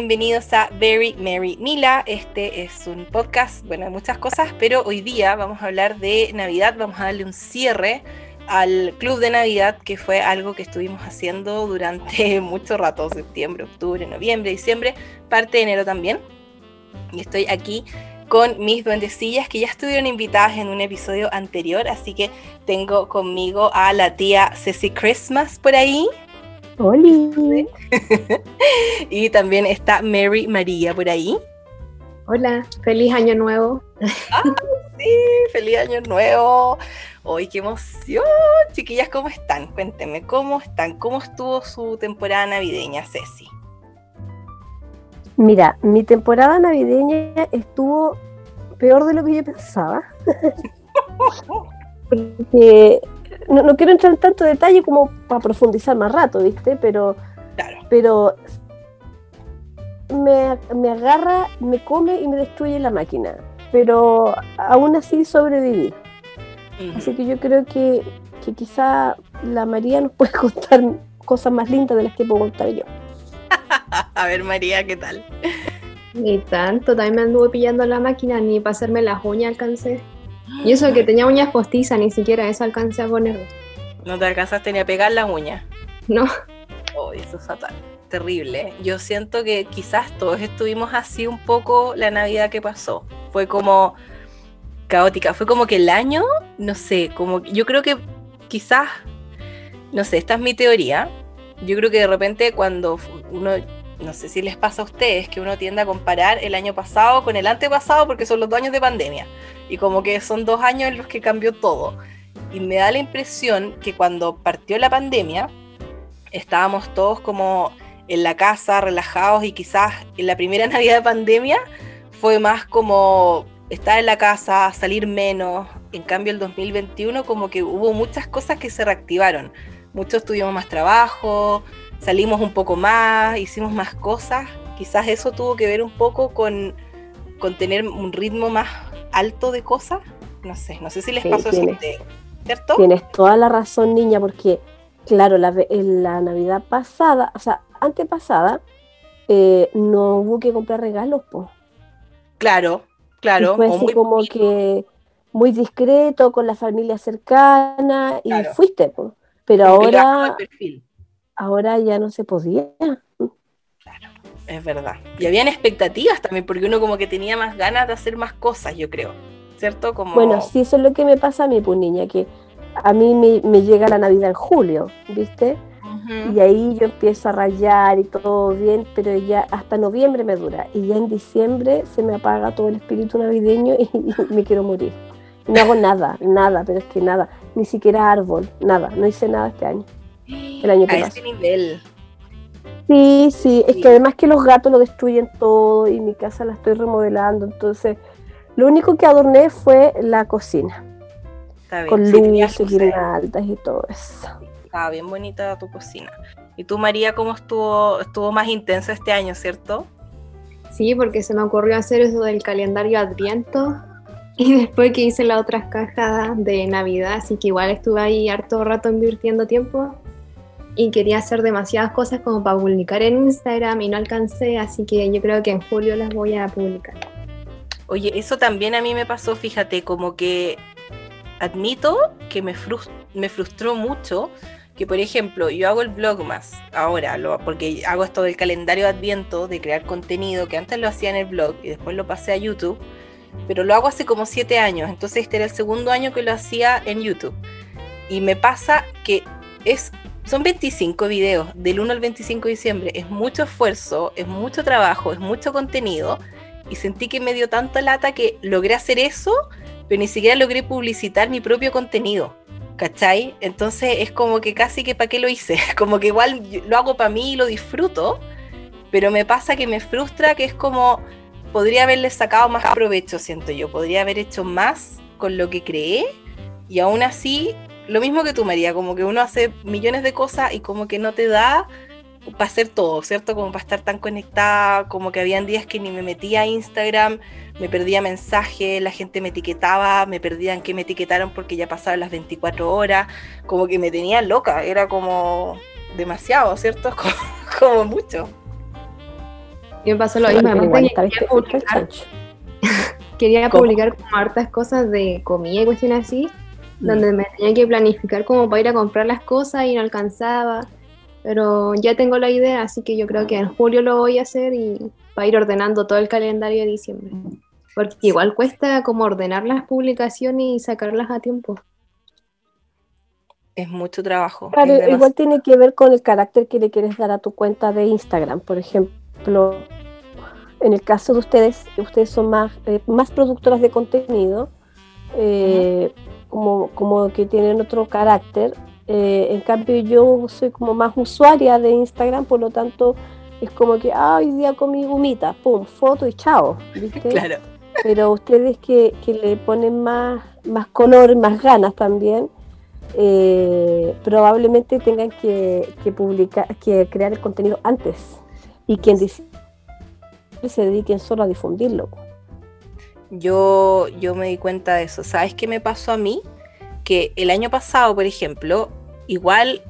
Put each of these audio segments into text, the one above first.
bienvenidos a Very Mary Mila. Este es un podcast, bueno, hay muchas cosas, pero hoy día vamos a hablar de Navidad, vamos a darle un cierre al Club de Navidad, que fue algo que estuvimos haciendo durante mucho rato, septiembre, octubre, noviembre, diciembre, parte de enero también. Y estoy aquí con mis duendecillas que ya estuvieron invitadas en un episodio anterior, así que tengo conmigo a la tía Ceci Christmas por ahí. Hola. y también está Mary María por ahí. Hola, feliz año nuevo. Ah, sí, feliz año nuevo. ¡Ay, qué emoción! Chiquillas, ¿cómo están? Cuéntenme, ¿cómo están? ¿Cómo estuvo su temporada navideña, Ceci? Mira, mi temporada navideña estuvo peor de lo que yo pensaba. Porque no, quiero entrar en tanto detalle como para profundizar más rato, ¿viste? Pero, pero me, me agarra, me come y me destruye la máquina. Pero aún así sobreviví. Así que yo creo que, que quizá la María nos puede contar cosas más lindas de las que puedo contar yo. A ver, María, ¿qué tal? Ni tanto, también me anduve pillando la máquina, ni para hacerme las uñas alcancé. Y eso que tenía uñas postizas, ni siquiera eso alcancé a poner. ¿No te alcanzaste ni a pegar las uñas? No. Oh, eso es fatal. Terrible. Yo siento que quizás todos estuvimos así un poco la Navidad que pasó. Fue como caótica. Fue como que el año, no sé, como yo creo que quizás, no sé, esta es mi teoría. Yo creo que de repente cuando uno, no sé si les pasa a ustedes, que uno tiende a comparar el año pasado con el antepasado porque son los dos años de pandemia. Y como que son dos años en los que cambió todo. Y me da la impresión que cuando partió la pandemia, estábamos todos como en la casa, relajados, y quizás en la primera Navidad de pandemia fue más como estar en la casa, salir menos. En cambio, el 2021 como que hubo muchas cosas que se reactivaron. Muchos tuvimos más trabajo, salimos un poco más, hicimos más cosas. Quizás eso tuvo que ver un poco con, con tener un ritmo más alto de cosas. No sé, no sé si les pasó eso a ustedes, ¿cierto? Tienes toda la razón, niña, porque, claro, la, en la Navidad pasada, o sea, antepasada, eh, no hubo que comprar regalos, pues. Claro, claro. fue así como que muy discreto, con la familia cercana, y fuiste, pues. Pero ahora, ahora ya no se podía. Claro, es verdad. Y habían expectativas también, porque uno como que tenía más ganas de hacer más cosas, yo creo. ¿cierto? Como... Bueno, sí, eso es lo que me pasa a mí, pues niña, que a mí me, llega la Navidad en julio, ¿viste? Y ahí yo empiezo a rayar y todo bien, pero ya hasta noviembre me dura. Y ya en diciembre se me apaga todo el espíritu navideño y, me quiero morir. No hago nada, nada, pero es que nada. Ni siquiera árbol, nada. No hice nada este año. El año que a ese nivel. Sí, sí, es que además que los gatos lo destruyen todo y mi casa la estoy remodelando, entonces lo único que adorné fue la cocina. Con luces, guirnaldas y todo eso. Estaba bien bonita tu cocina. ¿Y tú, María, cómo estuvo, estuvo más intenso este año, cierto? Sí, porque se me ocurrió hacer eso del calendario Adviento y después que hice las otras cajas de Navidad, así que igual estuve ahí harto rato invirtiendo tiempo y quería hacer demasiadas cosas como para publicar en Instagram y no alcancé, así que yo creo que en julio las voy a publicar. Oye, eso también a mí me pasó, fíjate, como que admito que me, me frustró mucho que, por ejemplo, yo hago el blog más ahora, porque hago esto del calendario de Adviento, de crear contenido, que antes lo hacía en el blog y después lo pasé a YouTube, pero lo hago hace como siete años, entonces este era el segundo año que lo hacía en YouTube. Y me pasa que es son 25 videos del 1 al 25 de diciembre. Es mucho esfuerzo, es mucho trabajo, es mucho contenido y sentí que me dio tanta lata que logré hacer eso, pero ni siquiera logré publicitar mi propio contenido. ¿Cachai? Entonces es como que casi que para qué lo hice. Como que igual lo hago para mí y lo disfruto, pero me pasa que me frustra que es como podría haberle sacado más provecho, siento yo. Podría haber hecho más con lo que creé y aún así, lo mismo que tú, María, como que uno hace millones de cosas y como que no te da para hacer todo, ¿cierto? Como para estar tan conectada, como que habían días que ni me metía a Instagram, me perdía mensajes, la gente me etiquetaba, me perdían que me etiquetaron porque ya pasaban las 24 horas, como que me tenía loca, era como demasiado, ¿cierto? Como, mucho. Y me pasó lo mismo. quería publicar, como hartas cosas de comida y cuestiones así. Donde me tenía que planificar como para ir a comprar las cosas y no alcanzaba. Pero ya tengo la idea, así que yo creo que en julio lo voy a hacer y para ir ordenando todo el calendario de diciembre. Porque igual cuesta como ordenar las publicaciones y sacarlas a tiempo. Es mucho trabajo. Claro, igual tiene que ver con el carácter que le quieres dar a tu cuenta de Instagram. Por ejemplo, en el caso de ustedes, ustedes son más, eh, más productoras de contenido, eh, como, como que tienen otro carácter. Eh, en cambio, yo soy como más usuaria de Instagram, por lo tanto, es como que, ah, hoy día comí gumita, pum, foto y chao. ¿viste? Claro. Pero ustedes que, que, le ponen más, más color, más ganas también, probablemente tengan que, que, publicar, que crear el contenido antes. Y quien dice se dediquen solo a difundirlo. Yo, yo me di cuenta de eso. ¿Sabes qué me pasó a mí? Que el año pasado, por ejemplo, igual,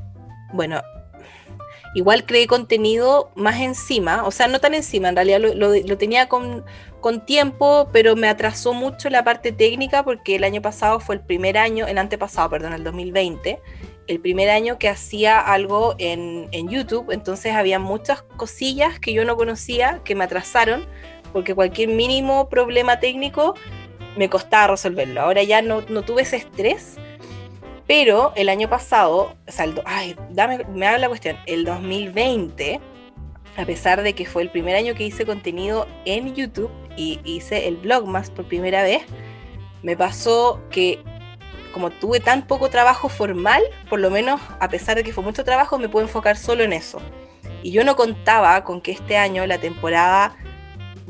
bueno, igual creé contenido más encima, o sea, no tan encima, en realidad lo, tenía con, con, tiempo, pero me atrasó mucho la parte técnica porque el año pasado fue el primer año, el antepasado, perdón, el 2020, el primer año que hacía algo en, YouTube, entonces había muchas cosillas que yo no conocía que me atrasaron, porque cualquier mínimo problema técnico me costaba resolverlo. Ahora ya no, tuve ese estrés, pero el año pasado, o sea, ay, dame, me haga la cuestión, el 2020, a pesar de que fue el primer año que hice contenido en YouTube y hice el blog más por primera vez, me pasó que como tuve tan poco trabajo formal, por lo menos a pesar de que fue mucho trabajo, me puedo enfocar solo en eso. Y yo no contaba con que este año la temporada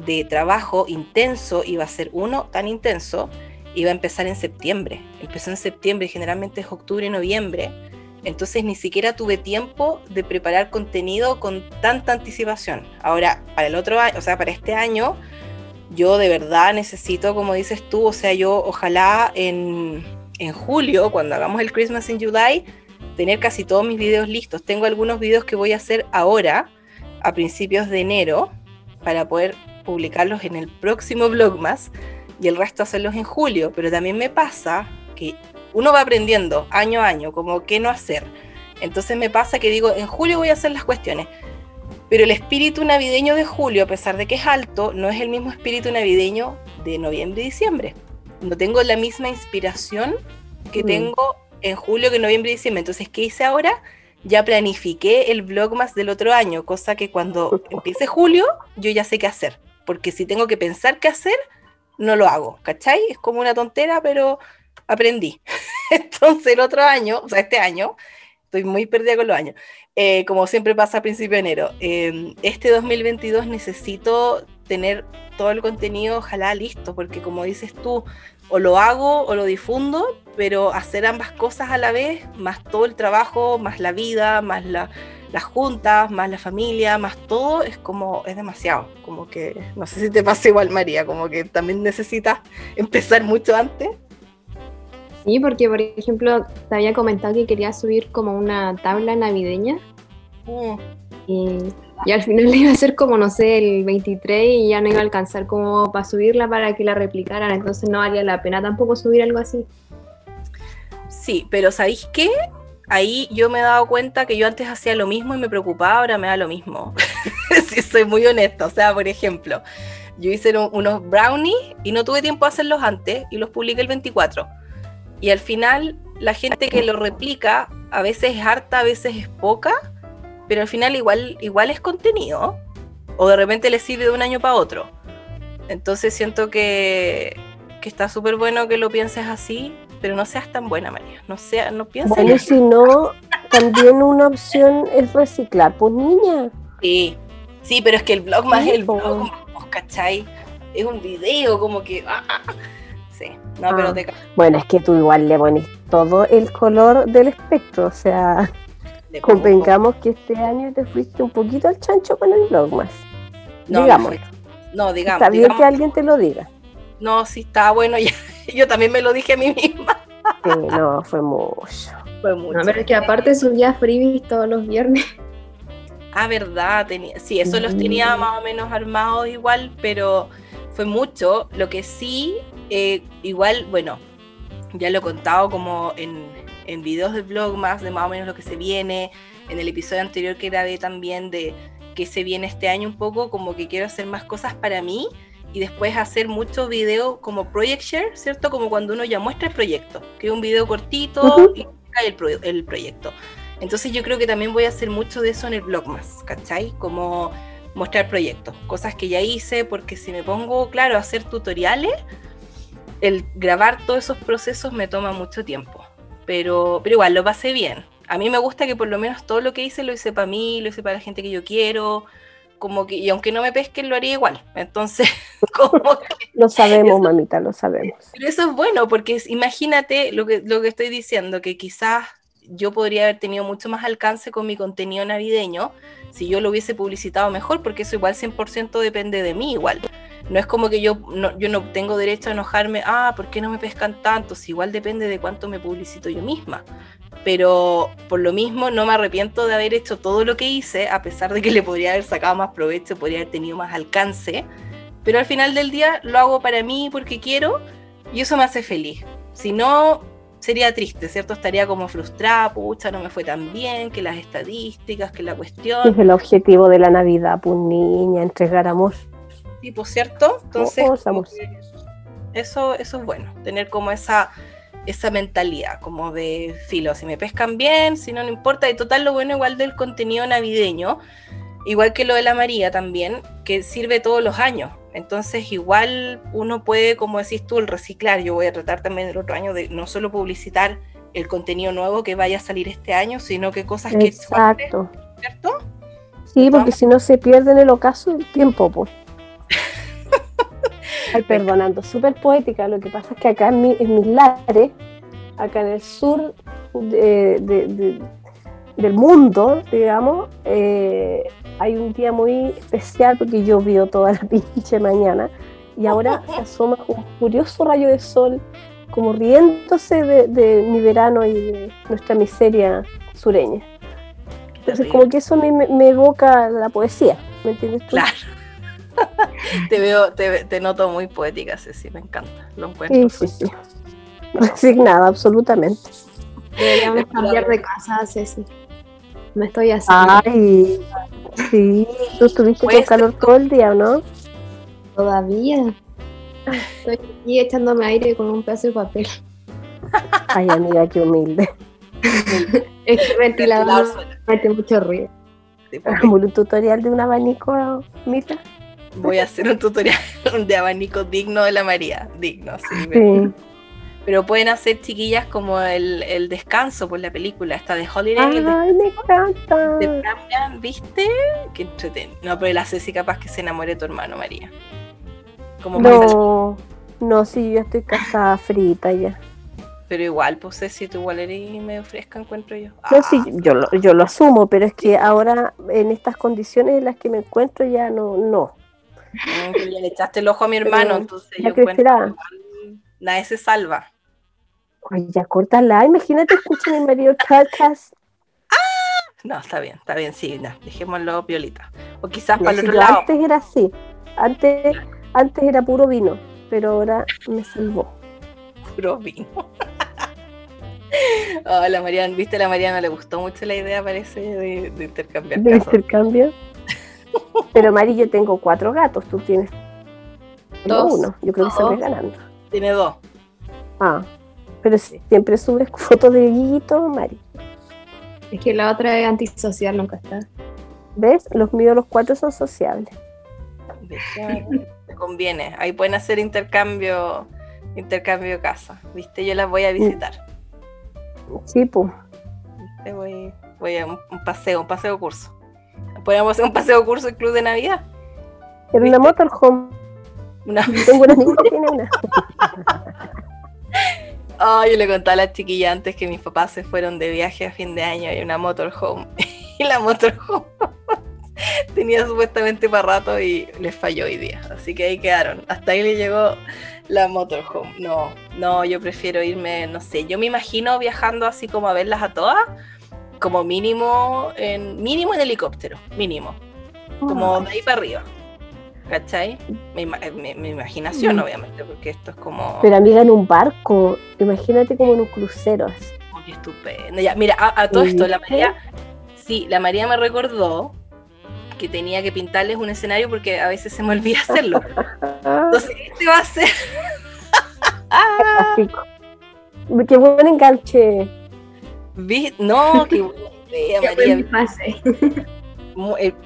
de trabajo intenso iba a ser uno tan intenso, iba a empezar en septiembre. Empezó en septiembre, generalmente es octubre y noviembre. Entonces ni siquiera tuve tiempo de preparar contenido con tanta anticipación. Ahora, para el otro año, o sea, para este año, yo de verdad necesito, como dices tú, o sea, yo ojalá en en julio, cuando hagamos el Christmas in July, tener casi todos mis videos listos. Tengo algunos videos que voy a hacer ahora, a principios de enero, para poder publicarlos en el próximo Vlogmas y el resto hacerlos en julio. Pero también me pasa que uno va aprendiendo año a año, como qué no hacer. Entonces me pasa que digo, en julio voy a hacer las cuestiones. Pero el espíritu navideño de julio, a pesar de que es alto, no es el mismo espíritu navideño de noviembre y diciembre no tengo la misma inspiración que mm. tengo en julio, que en noviembre y diciembre. Entonces, ¿qué hice ahora? Ya planifiqué el vlog más del otro año, cosa que cuando empiece julio, yo ya sé qué hacer. Porque si tengo que pensar qué hacer, no lo hago, ¿cachai? Es como una tontera, pero aprendí. Entonces, el otro año, o sea, este año, estoy muy perdida con los años, eh, como siempre pasa a principio de enero, eh, este 2022 necesito tener todo el contenido ojalá listo, porque como dices tú, o lo hago o lo difundo, pero hacer ambas cosas a la vez, más todo el trabajo, más la vida, más las juntas, más la familia, más todo, es como, es demasiado. Como que, no sé si te pasa igual, María, como que también necesitas empezar mucho antes. Sí, porque por ejemplo, te había comentado que quería subir como una tabla navideña. Mm. Y y al final iba a ser como, no sé, el 23 y ya no iba a alcanzar como para subirla para que la replicaran, entonces no valía la pena tampoco subir algo así. Sí, pero ¿sabéis qué? Ahí yo me he dado cuenta que yo antes hacía lo mismo y me preocupaba, ahora me da lo mismo. si soy muy honesta, o sea, por ejemplo, yo hice unos brownies y no tuve tiempo de hacerlos antes y los publiqué el 24. Y al final la gente que lo replica a veces es harta, a veces es poca pero al final igual, igual es contenido, o de repente le sirve de un año para otro. Entonces siento que, que está súper bueno que lo pienses así, pero no seas tan buena, María. No, sea, no pienses Bueno, si no, también una opción es reciclar, pues niña. Sí, sí, pero es que el blog más el blog, ¿cachai? Es un video como que... Ah, ah, ah. Sí, no, pero te... Bueno, es que tú igual le pones todo el color del espectro, o sea... Convengamos que este año te fuiste un poquito al chancho con el blog más. No, digamos. No, digamos. Está bien que alguien te lo diga. No, sí, está bueno. yo también me lo dije a mí misma. Sí, no, fue mucho. Fue mucho. A ver, es que aparte subía freebies todos los viernes. Ah, verdad, tenía, sí, eso los tenía más o menos armados igual, pero fue mucho. Lo que sí, eh, igual, bueno, ya lo he contado como en, en videos de blog más de más o menos lo que se viene, en el episodio anterior que grabé también de que se viene este año un poco, como que quiero hacer más cosas para mí y después hacer mucho video como project share, ¿cierto? Como cuando uno ya muestra el proyecto, que es un video cortito y el, el proyecto. Entonces yo creo que también voy a hacer mucho de eso en el blog más, ¿cachai? Como mostrar proyectos, cosas que ya hice, porque si me pongo, claro, a hacer tutoriales, el grabar todos esos procesos me toma mucho tiempo. Pero, pero igual, lo pasé bien. A mí me gusta que por lo menos todo lo que hice lo hice para mí, lo hice para la gente que yo quiero, como que, y aunque no me pesquen, lo haría igual. Entonces, como que... Lo sabemos, mamita, lo sabemos. Pero eso es bueno, porque imagínate lo que, lo que estoy diciendo, que quizás yo podría haber tenido mucho más alcance con mi contenido navideño si yo lo hubiese publicitado mejor, porque eso igual 100% depende de mí igual. No es como que yo no, yo no tengo derecho a enojarme, ah, ¿por qué no me pescan tanto? Si igual depende de cuánto me publicito yo misma. Pero por lo mismo no me arrepiento de haber hecho todo lo que hice, a pesar de que le podría haber sacado más provecho, podría haber tenido más alcance. Pero al final del día lo hago para mí porque quiero y eso me hace feliz. Si no, sería triste, ¿cierto? Estaría como frustrada, pucha, no me fue tan bien, que las estadísticas, que la cuestión. Es el objetivo de la Navidad, pues niña, entregar amor. Tipo, ¿cierto? Entonces, eso, eso es bueno, tener como esa, esa mentalidad, como de filo, si me pescan bien, si no, no importa. Y total, lo bueno igual del contenido navideño, igual que lo de la María también, que sirve todos los años. Entonces, igual uno puede, como decís tú, el reciclar. Yo voy a tratar también el otro año de no solo publicitar el contenido nuevo que vaya a salir este año, sino que cosas que... Exacto. ¿Cierto? Sí, porque si no se pierde en el ocaso el tiempo, pues. Ay, perdonando, súper poética. Lo que pasa es que acá en, mi, en mis lares, acá en el sur del mundo, digamos, eh, hay un día muy especial porque llovió toda la pinche mañana y ahora se asoma un curioso rayo de sol como riéndose de, mi verano y de nuestra miseria sureña. Entonces como que eso me, me evoca la poesía, ¿me entiendes tú? Claro. Te veo, te, noto muy poética, Ceci, me encanta. Lo encuentro. Sí, sí, sí. Resignada, absolutamente. Deberíamos cambiar de casa, Ceci. Me estoy haciendo. Ay, sí. ¿Tú estuviste con calor todo el día, no? Todavía. Estoy aquí echándome aire con un pedazo de papel. Ay, amiga, qué humilde. es que el ventilador mete mucho ruido. Como un tutorial de un abanico, Mita. Voy a hacer un tutorial de abanico digno de la María. Digno, sí. Pero pueden hacer chiquillas como el, descanso por la película, esta de Holiday. Ay, me encanta. De ¿viste? Qué entretenido. No, pero la Ceci capaz que se enamore de tu hermano, María. Como no, no, sí, yo estoy casada frita ya. Pero igual, pues Ceci, tú igual eres medio fresca, encuentro yo. No, sí, ah. yo lo, yo lo asumo, pero es que ahora en estas condiciones en las que me encuentro ya no, no. Mm, ya le echaste el ojo a mi hermano, entonces yo encuentro nadie se salva. Ay, ya córtala, imagínate escuchar el Mario podcast. ¡Ah! No, está bien, está bien, sí, no, dejémoslo piolita. O quizás para el otro lado. Antes era así, antes, antes era puro vino, pero ahora me salvó. Puro vino. oh, la Mariana, viste, a la Mariana le gustó mucho la idea, parece, de, de intercambiar. ¿De intercambio? Pero Mari, yo tengo cuatro gatos, tú tienes dos. uno. Yo creo que se ganando. Tiene dos. Ah, pero siempre subes fotos de Guiguito, Mari. Es que la otra es antisocial, nunca está. ¿Ves? Los míos, los cuatro son sociables. Te conviene. Ahí pueden hacer intercambio, intercambio de casa. ¿Viste? Yo las voy a visitar. Sí, pues. Voy, voy a un, paseo, un paseo curso. Podríamos hacer un paseo curso el club de Navidad. En una motorhome. Una... Tengo una niña que tiene una. Oh, yo le conté a la chiquilla antes que mis papás se fueron de viaje a fin de año y una motorhome. y la motorhome tenía supuestamente para rato y les falló hoy día. Así que ahí quedaron. Hasta ahí le llegó la motorhome. No, no, yo prefiero irme, no sé, yo me imagino viajando así como a verlas a todas, como mínimo en mínimo en helicóptero, mínimo. Como de ahí para arriba. ¿Cachai? Mi, imaginación, mm. obviamente, porque esto es como. Pero amiga, en un barco, imagínate como en un crucero. Oh, qué estupendo. Ya, mira, a, todo esto, la María. Sí, la María me recordó que tenía que pintarles un escenario porque a veces se me olvida hacerlo. Entonces, este va a ser. Qué buen enganche. No, qué buena idea, María. Pase.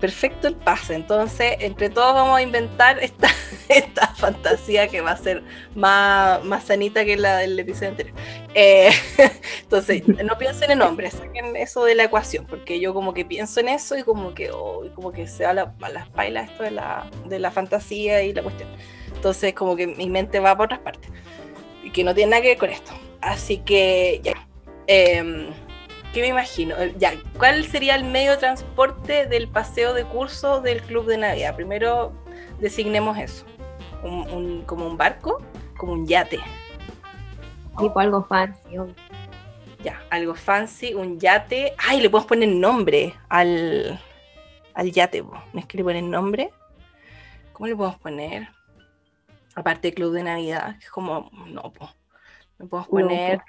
Perfecto el pase. Entonces, entre todos vamos a inventar esta, esta fantasía que va a ser más, más sanita que la del episodio anterior. Eh, entonces, no piensen en hombres, saquen eso de la ecuación, porque yo como que pienso en eso y como que, oh, como que se va a, las pailas esto de la, de la fantasía y la cuestión. Entonces, como que mi mente va por otras partes. Y que no tiene nada que ver con esto. Así que, ya. Eh, ¿Qué me imagino? Eh, ya, ¿cuál sería el medio de transporte del paseo de curso del Club de Navidad? Primero designemos eso. como un barco, como un yate. Tipo algo fancy. Ya, algo fancy, un yate. Ay, le podemos poner nombre al, al yate. ¿Me es que le ponen nombre? ¿Cómo le podemos poner? Aparte del Club de Navidad, que es como, no, pues. Le podemos poner...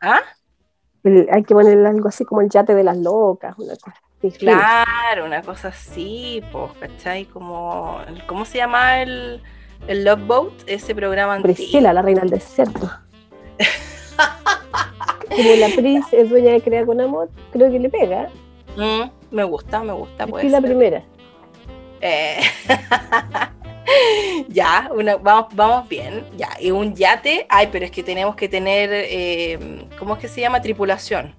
¿Ah? Hay que ponerle algo así como el yate de las locas, una cosa así. Claro, una cosa así, pues, ¿cachai? Como, ¿cómo se llama el, el Love Boat? Ese programa antiguo. Priscila, la reina del desierto. como la Pris es dueña de crear con amor, creo que le pega. Mm, me gusta, me gusta. Pues. la primera. Eh. ya, vamos, vamos bien. Ya, y un yate, ay, pero es que tenemos que tener, eh, ¿cómo es que se llama? Tripulación.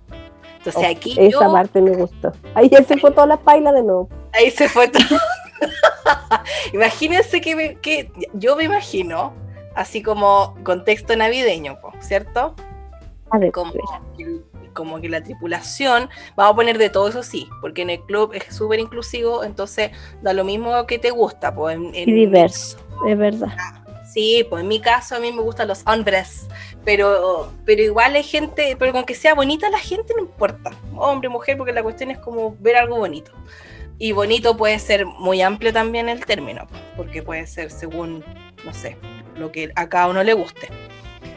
Entonces oh, aquí. Esa parte me gustó. Ahí se fue toda la paila de nuevo. Ahí se fue todo. Imagínense que, que yo me imagino, así como contexto navideño, ¿cierto? A ver, como, como que la tripulación, vamos a poner de todo eso sí, porque en el club es súper inclusivo, entonces da lo mismo que te gusta. Pues, y diverso, es verdad. Sí, pues en mi caso a mí me gustan los hombres, pero, pero igual hay gente, pero con que sea bonita la gente no importa, hombre, mujer, porque la cuestión es como ver algo bonito. Y bonito puede ser muy amplio también el término, porque puede ser según, no sé, lo que a cada uno le guste.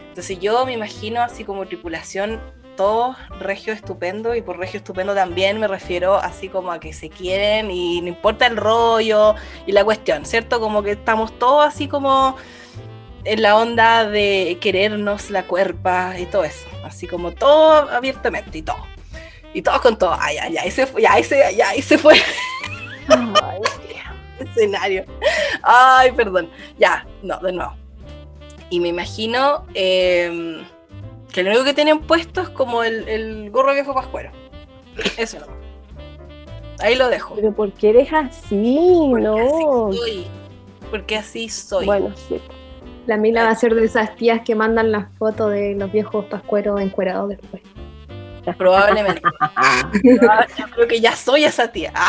Entonces yo me imagino así como tripulación todos regio estupendo y por regio estupendo también me refiero así como a que se quieren y no importa el rollo y la cuestión, ¿cierto? Como que estamos todos así como en la onda de querernos la cuerpa y todo eso, así como todo abiertamente y todo. Y todos con todo. Ay, ay, ay, se fue, ya, ese, ya, ahí se fue. Ay, escenario. Ay, perdón. Ya, no, de nuevo. Y me imagino eh, que lo único que tienen puesto es como el, gorro viejo pascuero. Eso no. Ahí lo dejo. Pero porque eres así, porque no. Así soy. Porque así soy. Bueno, sí. La Mila va a ser de esas tías que mandan las fotos de los viejos pascueros encuerados después. Probablemente. Yo creo que ya soy esa tía.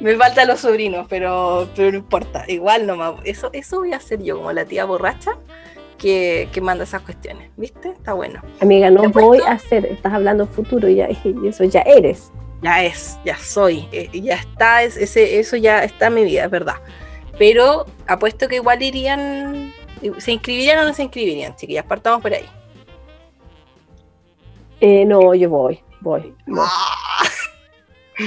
Me faltan los sobrinos, pero, pero no importa. Igual nomás. Eso, eso voy a hacer yo, como la tía borracha que, manda esas cuestiones, ¿viste? Está bueno. Amiga, no voy a hacer, estás hablando futuro ya, y eso ya eres. Ya es, ya soy, eh, ya está, ese, eso ya está en mi vida, es verdad. Pero apuesto que igual irían, ¿se inscribirían o no se inscribirían? ya partamos por ahí. Eh, no, yo voy, voy. Ah.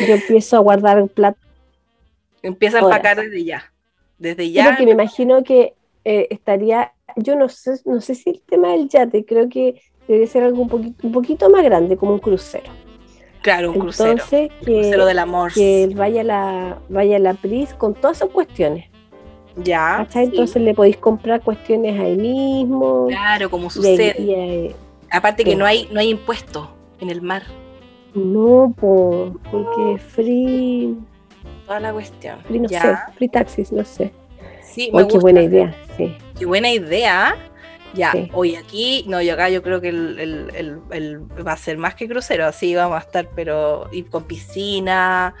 Yo empiezo a guardar el plato. Empieza a empacar desde ya. Desde ya. me imagino que eh, estaría, yo no sé, no sé si el tema del yate, creo que debe ser algo un poquito, un poquito más grande, como un crucero. Claro, un crucero. Entonces, que, crucero del amor. Que vaya la, vaya la Pris con todas esas cuestiones. Ya. Entonces le podéis comprar cuestiones ahí mismo. Claro, como sucede. Aparte que no hay, no hay impuesto en el mar. No, porque es free toda la cuestión. Free, no sé, free taxis, no sé. Sí, me qué buena idea, sí. Qué buena idea. Ya, hoy aquí, no, yo acá yo creo que el, va a ser más que crucero, así vamos a estar, pero y con piscina,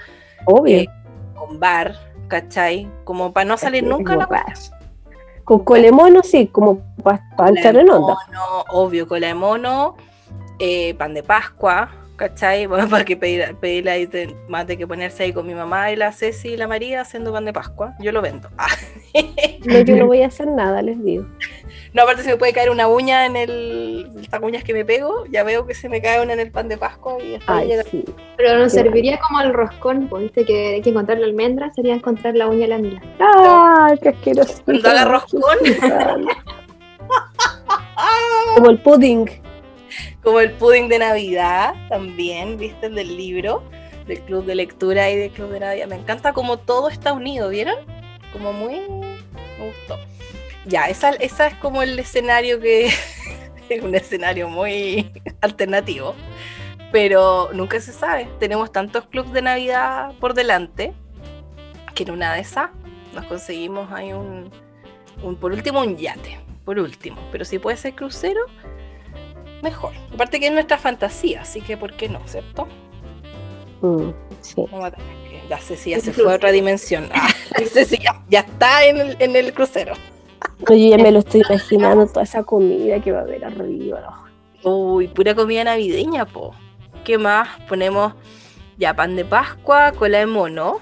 obvio, eh, con bar, ¿cachai? Como para no salir nunca la Con cola de mono, sí, como para echar en onda. Mono, obvio, cola de mono, eh, pan de Pascua, ¿cachai? Bueno, para que pedir, pedirle ahí, más de que ponerse ahí con mi mamá y la Ceci y la María haciendo pan de Pascua. Yo lo vendo. no, yo no voy a hacer nada, les digo. No, aparte se me puede caer una uña en el. Estas uñas que me pego, ya veo que se me cae una en el pan de Pascua y Ay, sí. Pero nos serviría como el roscón, pues, viste que hay que encontrar la almendra, sería encontrar la uña de la mila. ¡Ay, qué asqueroso! Cuando haga roscón. como el pudding. Como el pudding de Navidad, también, viste, el del libro, del club de lectura y del club de Navidad. Me encanta como todo está unido, ¿vieron? Como muy. Me gustó. Ya, esa, esa es como el escenario que es un escenario muy alternativo, pero nunca se sabe. Tenemos tantos clubes de Navidad por delante que en una de esas nos conseguimos ahí un, por último, un yate, por último. Pero si puede ser crucero, mejor. Aparte que es nuestra fantasía, así que ¿por qué no, cierto? Mm, sí. ya Ceci ya se fue a otra dimensión. Ah, ya está en el, en el crucero. Yo ya me lo estoy imaginando, toda esa comida que va a haber arriba. Uy, pura comida navideña, po. ¿Qué más? Ponemos ya pan de Pascua, cola de mono,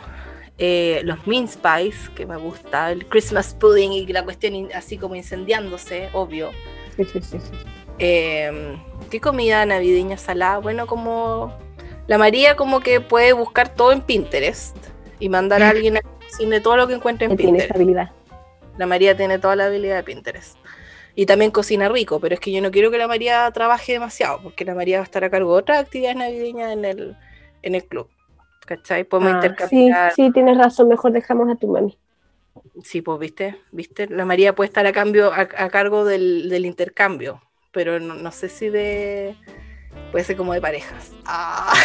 eh, los mince pies, que me gusta, el Christmas pudding y la cuestión así como incendiándose, obvio. Sí, sí, sí. Em, ¿Qué comida navideña salada? Bueno, como la María como que puede buscar todo en Pinterest y mandar a alguien a cocinar todo lo que encuentre en Pinterest. Tiene esa habilidad. La María tiene toda la habilidad de Pinterest. Y también cocina rico, pero es que yo no quiero que la María trabaje demasiado, porque la María va a estar a cargo de otras actividades navideñas en el, en el club. ¿Cachai? Podemos ah, intercambiar. Sí, sí, tienes razón, mejor dejamos a tu mami. Sí, pues viste, viste, la María puede estar a cambio, a, cargo del, intercambio, pero no, sé si de puede ser como de parejas. Ah.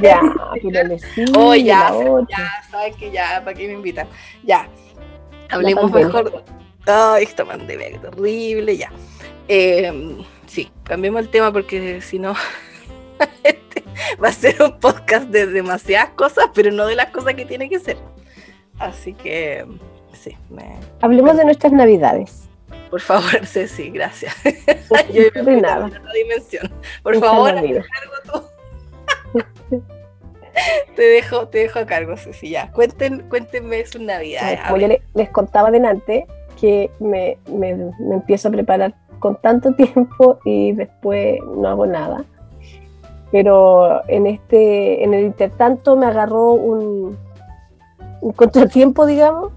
Ya, oh, ya, ya, sabes que ya, ¿para qué me invitan? Ya, Hablemos mejor. Ay, esta pandemia, terrible, ya. Eh, sí, cambiemos el tema porque si no, este va a ser un podcast de demasiadas cosas, pero no de las cosas que tiene que ser. Así que, sí. Me... Hablemos de nuestras navidades. Por favor, Ceci, gracias. Yo me nada. dimensión. Por favor, tú. te dejo, te dejo a cargo, Ceci, ya. Cuenten, cuéntenme su Navidad. Como yo les, contaba delante, que me, empiezo a preparar con tanto tiempo y después no hago nada. Pero en este, en el intertanto me agarró un, un contratiempo, digamos,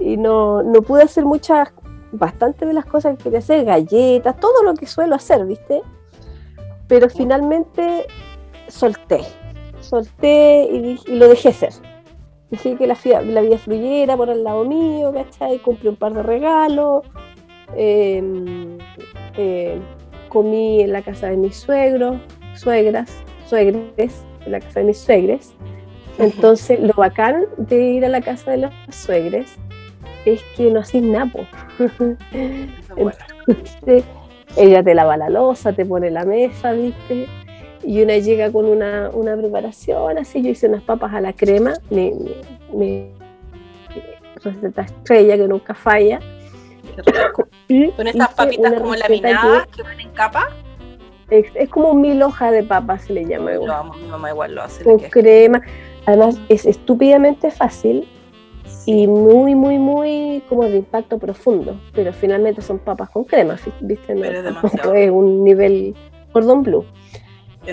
y no, no pude hacer muchas, bastante de las cosas que quería hacer, galletas, todo lo que suelo hacer, ¿viste? Pero finalmente solté solté y, lo dejé ser. Dije que la, la, vida fluyera por el lado mío, ¿cachai? Compré un par de regalos, em, eh, comí en la casa de mis suegros, suegras, suegres, en la casa de mis suegres. Entonces, lo bacán de ir a la casa de los suegres es que no haces napo. Entonces, ella te lava la losa, te pone la mesa, ¿viste? y una llega con una, preparación, así yo hice unas papas a la crema, mi, receta estrella que nunca falla. ¿Con estas papitas como laminadas que, van en capa? Es, como mil hojas de papas, se le llama igual. mi mamá igual lo hace. Con crema. Además, es estúpidamente fácil y muy, muy, muy como de impacto profundo. Pero finalmente son papas con crema, ¿viste? No, es, un nivel cordón blue.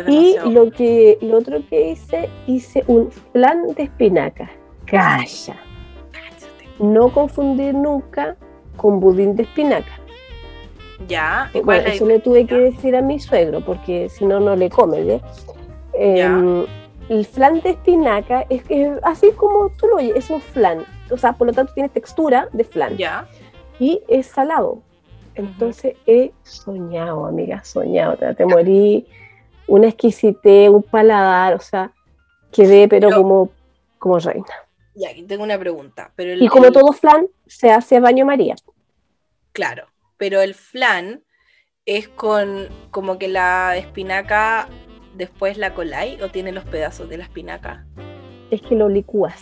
Y lo que lo otro que hice, hice un flan de espinaca. Calla. No confundir nunca con budín de espinaca. Ya. Bueno, eso le tuve que decir a mi suegro, porque si no, no le come. Em, el flan de espinaca es que así como tú lo oyes, es un flan. O sea, por lo tanto tiene textura de flan. Ya. Y es salado. Entonces he soñado, amiga, soñado. Te, morí una exquisitez, un paladar, o sea, quedé pero, como, como reina. Y aquí tengo una pregunta. Pero y como todo flan, se hace baño María. Claro, pero el flan es con como que la espinaca después la coláis o tiene los pedazos de la espinaca. Es que lo licúas.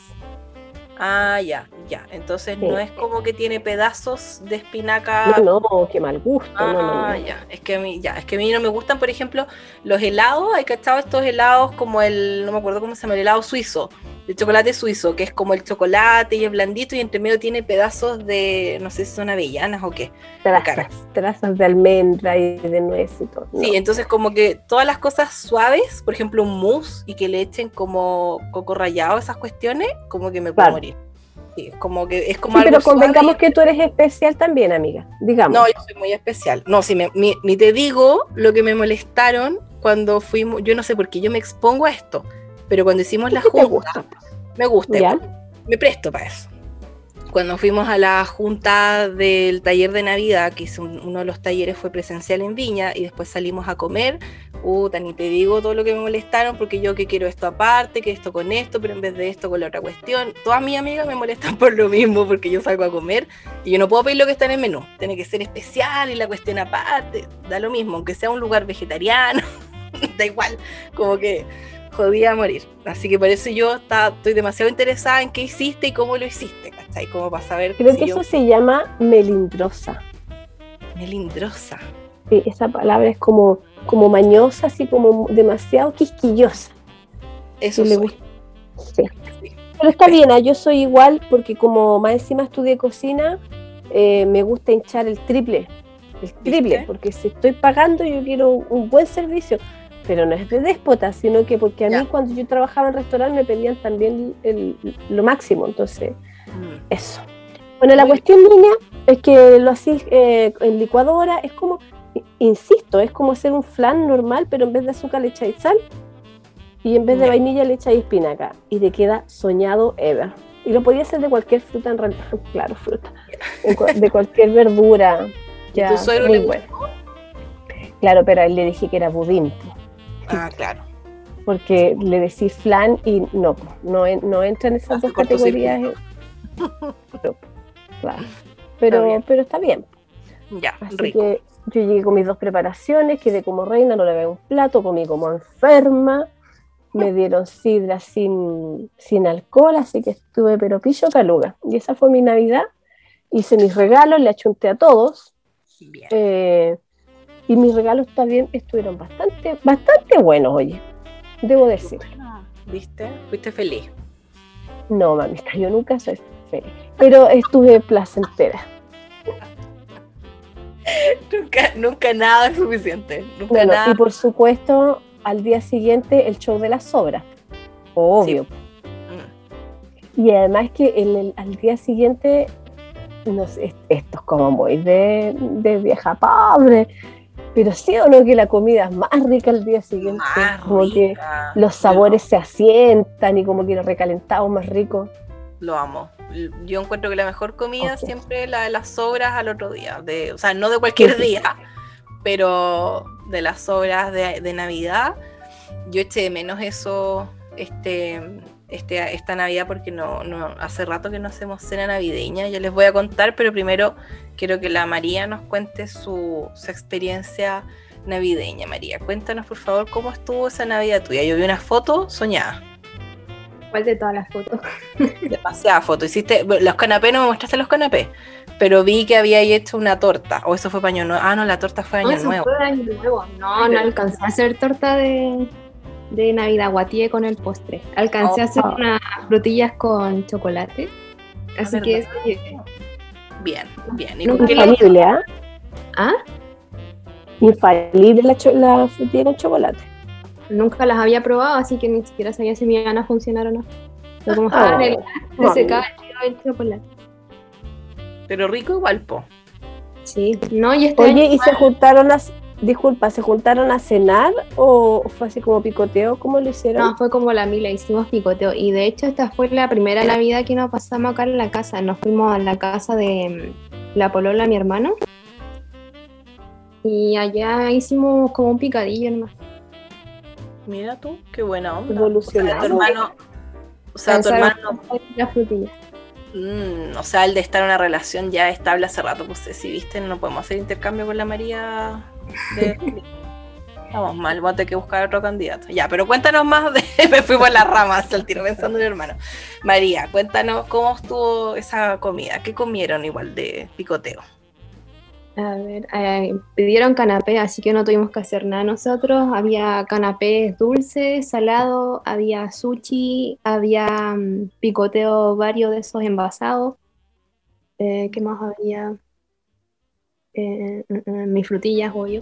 Ah, ya, ya. Entonces no es como que tiene pedazos de espinaca. No, no, qué mal gusto. Ah, no, no, ya. Es que a mí, ya, es que a mí no me gustan, por ejemplo, los helados. Hay cachado estos helados como el, no me acuerdo cómo se llama, el helado suizo de chocolate suizo, que es como el chocolate y es blandito y entre medio tiene pedazos de, no sé si son avellanas o qué. Trazas, trazas de almendra y de nuez y todo. Sí, entonces como que todas las cosas suaves, por ejemplo un mousse y que le echen como coco rallado, esas cuestiones, como que me puedo morir. Sí, como que es como sí, pero convengamos que tú eres especial también, amiga, digamos. No, yo soy muy especial. No, si me, ni te digo lo que me molestaron cuando fuimos, yo no sé por qué yo me expongo a esto pero cuando hicimos la junta, me gusta, me presto para eso. Cuando fuimos a la junta del taller de Navidad, que hizo uno de los talleres fue presencial en Viña, y después salimos a comer, puta, ni te digo todo lo que me molestaron, porque yo que quiero esto aparte, que esto con esto, pero en vez de esto con la otra cuestión. Todas mis amigas me molestan por lo mismo, porque yo salgo a comer y yo no puedo pedir lo que está en el menú. Tiene que ser especial y la cuestión aparte. Da lo mismo, aunque sea un lugar vegetariano, da igual, como que podía morir. Así que por eso yo está, estoy demasiado interesada en qué hiciste y cómo lo hiciste, ¿cachai? Como para saber. Creo que eso se llama melindrosa. Melindrosa. Sí, esa palabra es como, como mañosa, así como demasiado quisquillosa. Eso le gusta. Sí. Pero está bien, ¿ah? yo soy igual porque como más encima estudié cocina, eh, me gusta hinchar el triple. El triple, porque si estoy pagando yo quiero un buen servicio pero no es de déspota, sino que porque a mí cuando yo trabajaba en restaurante me pedían también lo máximo, entonces mm. eso. Bueno, la cuestión, niña, es que lo hacís eh, en licuadora, es como, insisto, es como hacer un flan normal, pero en vez de azúcar le echáis sal y en vez de vainilla le echáis espinaca y te queda soñado ever. Y lo podía hacer de cualquier fruta en realidad, claro, fruta, de cualquier verdura. Ya, muy bueno. Claro, pero a él le dije que era budín. Ah, claro. Porque le decís flan y no, no, no entra en esas dos categorías. Pero, claro. Pero, está pero está bien. Ya, Así que yo llegué con mis dos preparaciones, quedé como reina, no le veo un plato, comí como enferma, me dieron sidra sin, sin alcohol, así que estuve pero pillo caluga. Y esa fue mi Navidad. Hice mis regalos, le achunté a todos. Bien. Eh, y mis regalos también estuvieron bastante, bastante buenos, oye, debo decir. ¿Viste? ¿Fuiste feliz? No, mamita, yo nunca soy feliz, pero estuve placentera. nunca, nunca nada es suficiente. Nunca nada. Y por supuesto, al día siguiente el show de las obras. Obvio. Mm. Y además que el, al día siguiente, no sé, esto es como muy de, de vieja pobre pero sí o no que la comida es más rica el día siguiente, como que los sabores se asientan y como que los recalentados más ricos. Lo amo. Yo encuentro que la mejor comida siempre es la de las sobras al otro día, de, o sea, no de cualquier día, pero de las sobras de, de Navidad. Yo eché de menos eso este, este, esta Navidad porque no, no, hace rato que no hacemos cena navideña. Ya les voy a contar, pero primero quiero que la María nos cuente su, experiencia navideña. María, cuéntanos por favor cómo estuvo esa Navidad tuya. Yo vi una foto soñada. ¿Cuál de todas las fotos? Demasiadas fotos. Hiciste, los canapés, no me mostraste los canapés, pero vi que había hecho una torta. O eso fue para año nuevo. Ah, no, la torta fue año nuevo. No, no alcancé a hacer torta de, de Navidad, guatí con el postre. Alcancé a hacer oh. unas frutillas con chocolate. Así que es Bien, bien. Infalible, ¿ah? ¿Ah? Infalible la, la frutilla con chocolate. Nunca las había probado, así que ni siquiera sabía si me iban a funcionar o no. Pero como estaban en el, se secaba el chocolate. Pero rico igual, po. Sí, no, y este Oye, ¿y se juntaron las Disculpa, ¿se juntaron a cenar o fue así como picoteo? ¿Cómo lo hicieron? No, fue como la mila, hicimos picoteo. Y de hecho esta fue la primera Navidad que nos pasamos acá en la casa. Nos fuimos a la casa de mm, la polola, mi hermano. Y allá hicimos como un picadillo nomás. Mira tú, qué buena onda. Evolucionado. O sea, tu hermano... O sea, tu hermano... La frutilla. Mm, o sea, el de estar en una relación ya estable hace rato, pues si viste, no podemos hacer intercambio con la María Estamos mal, vamos a tener que buscar otro candidato. Ya, pero cuéntanos más de. Me fui por las ramas al tiro pensando en mi hermano. María, cuéntanos cómo estuvo esa comida. ¿Qué comieron igual de picoteo? A ver, eh, pidieron canapé, así que no tuvimos que hacer nada nosotros. Había canapés dulces, salado, había sushi, había mm, picoteo varios de esos envasados. Eh, ¿Qué más había? Eh, mm, mm, mis frutillas, obvio.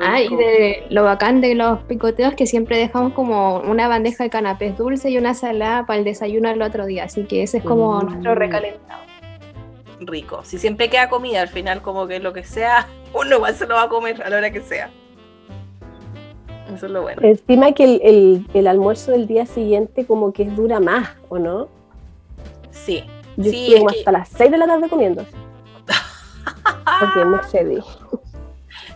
ah, y de lo bacán de los picoteos que siempre dejamos como una bandeja de canapés dulce y una salada para el desayuno el otro día. Así que ese es como nuestro recalentado rico. Si siempre queda comida, al final como que lo que sea, uno igual se lo va a comer a la hora que sea. Eso es lo bueno. Encima que el, el, almuerzo del día siguiente como que dura más, ¿o no? Sí. Yo sí, estuve hasta las 6 de la tarde comiendo. Porque me excedí.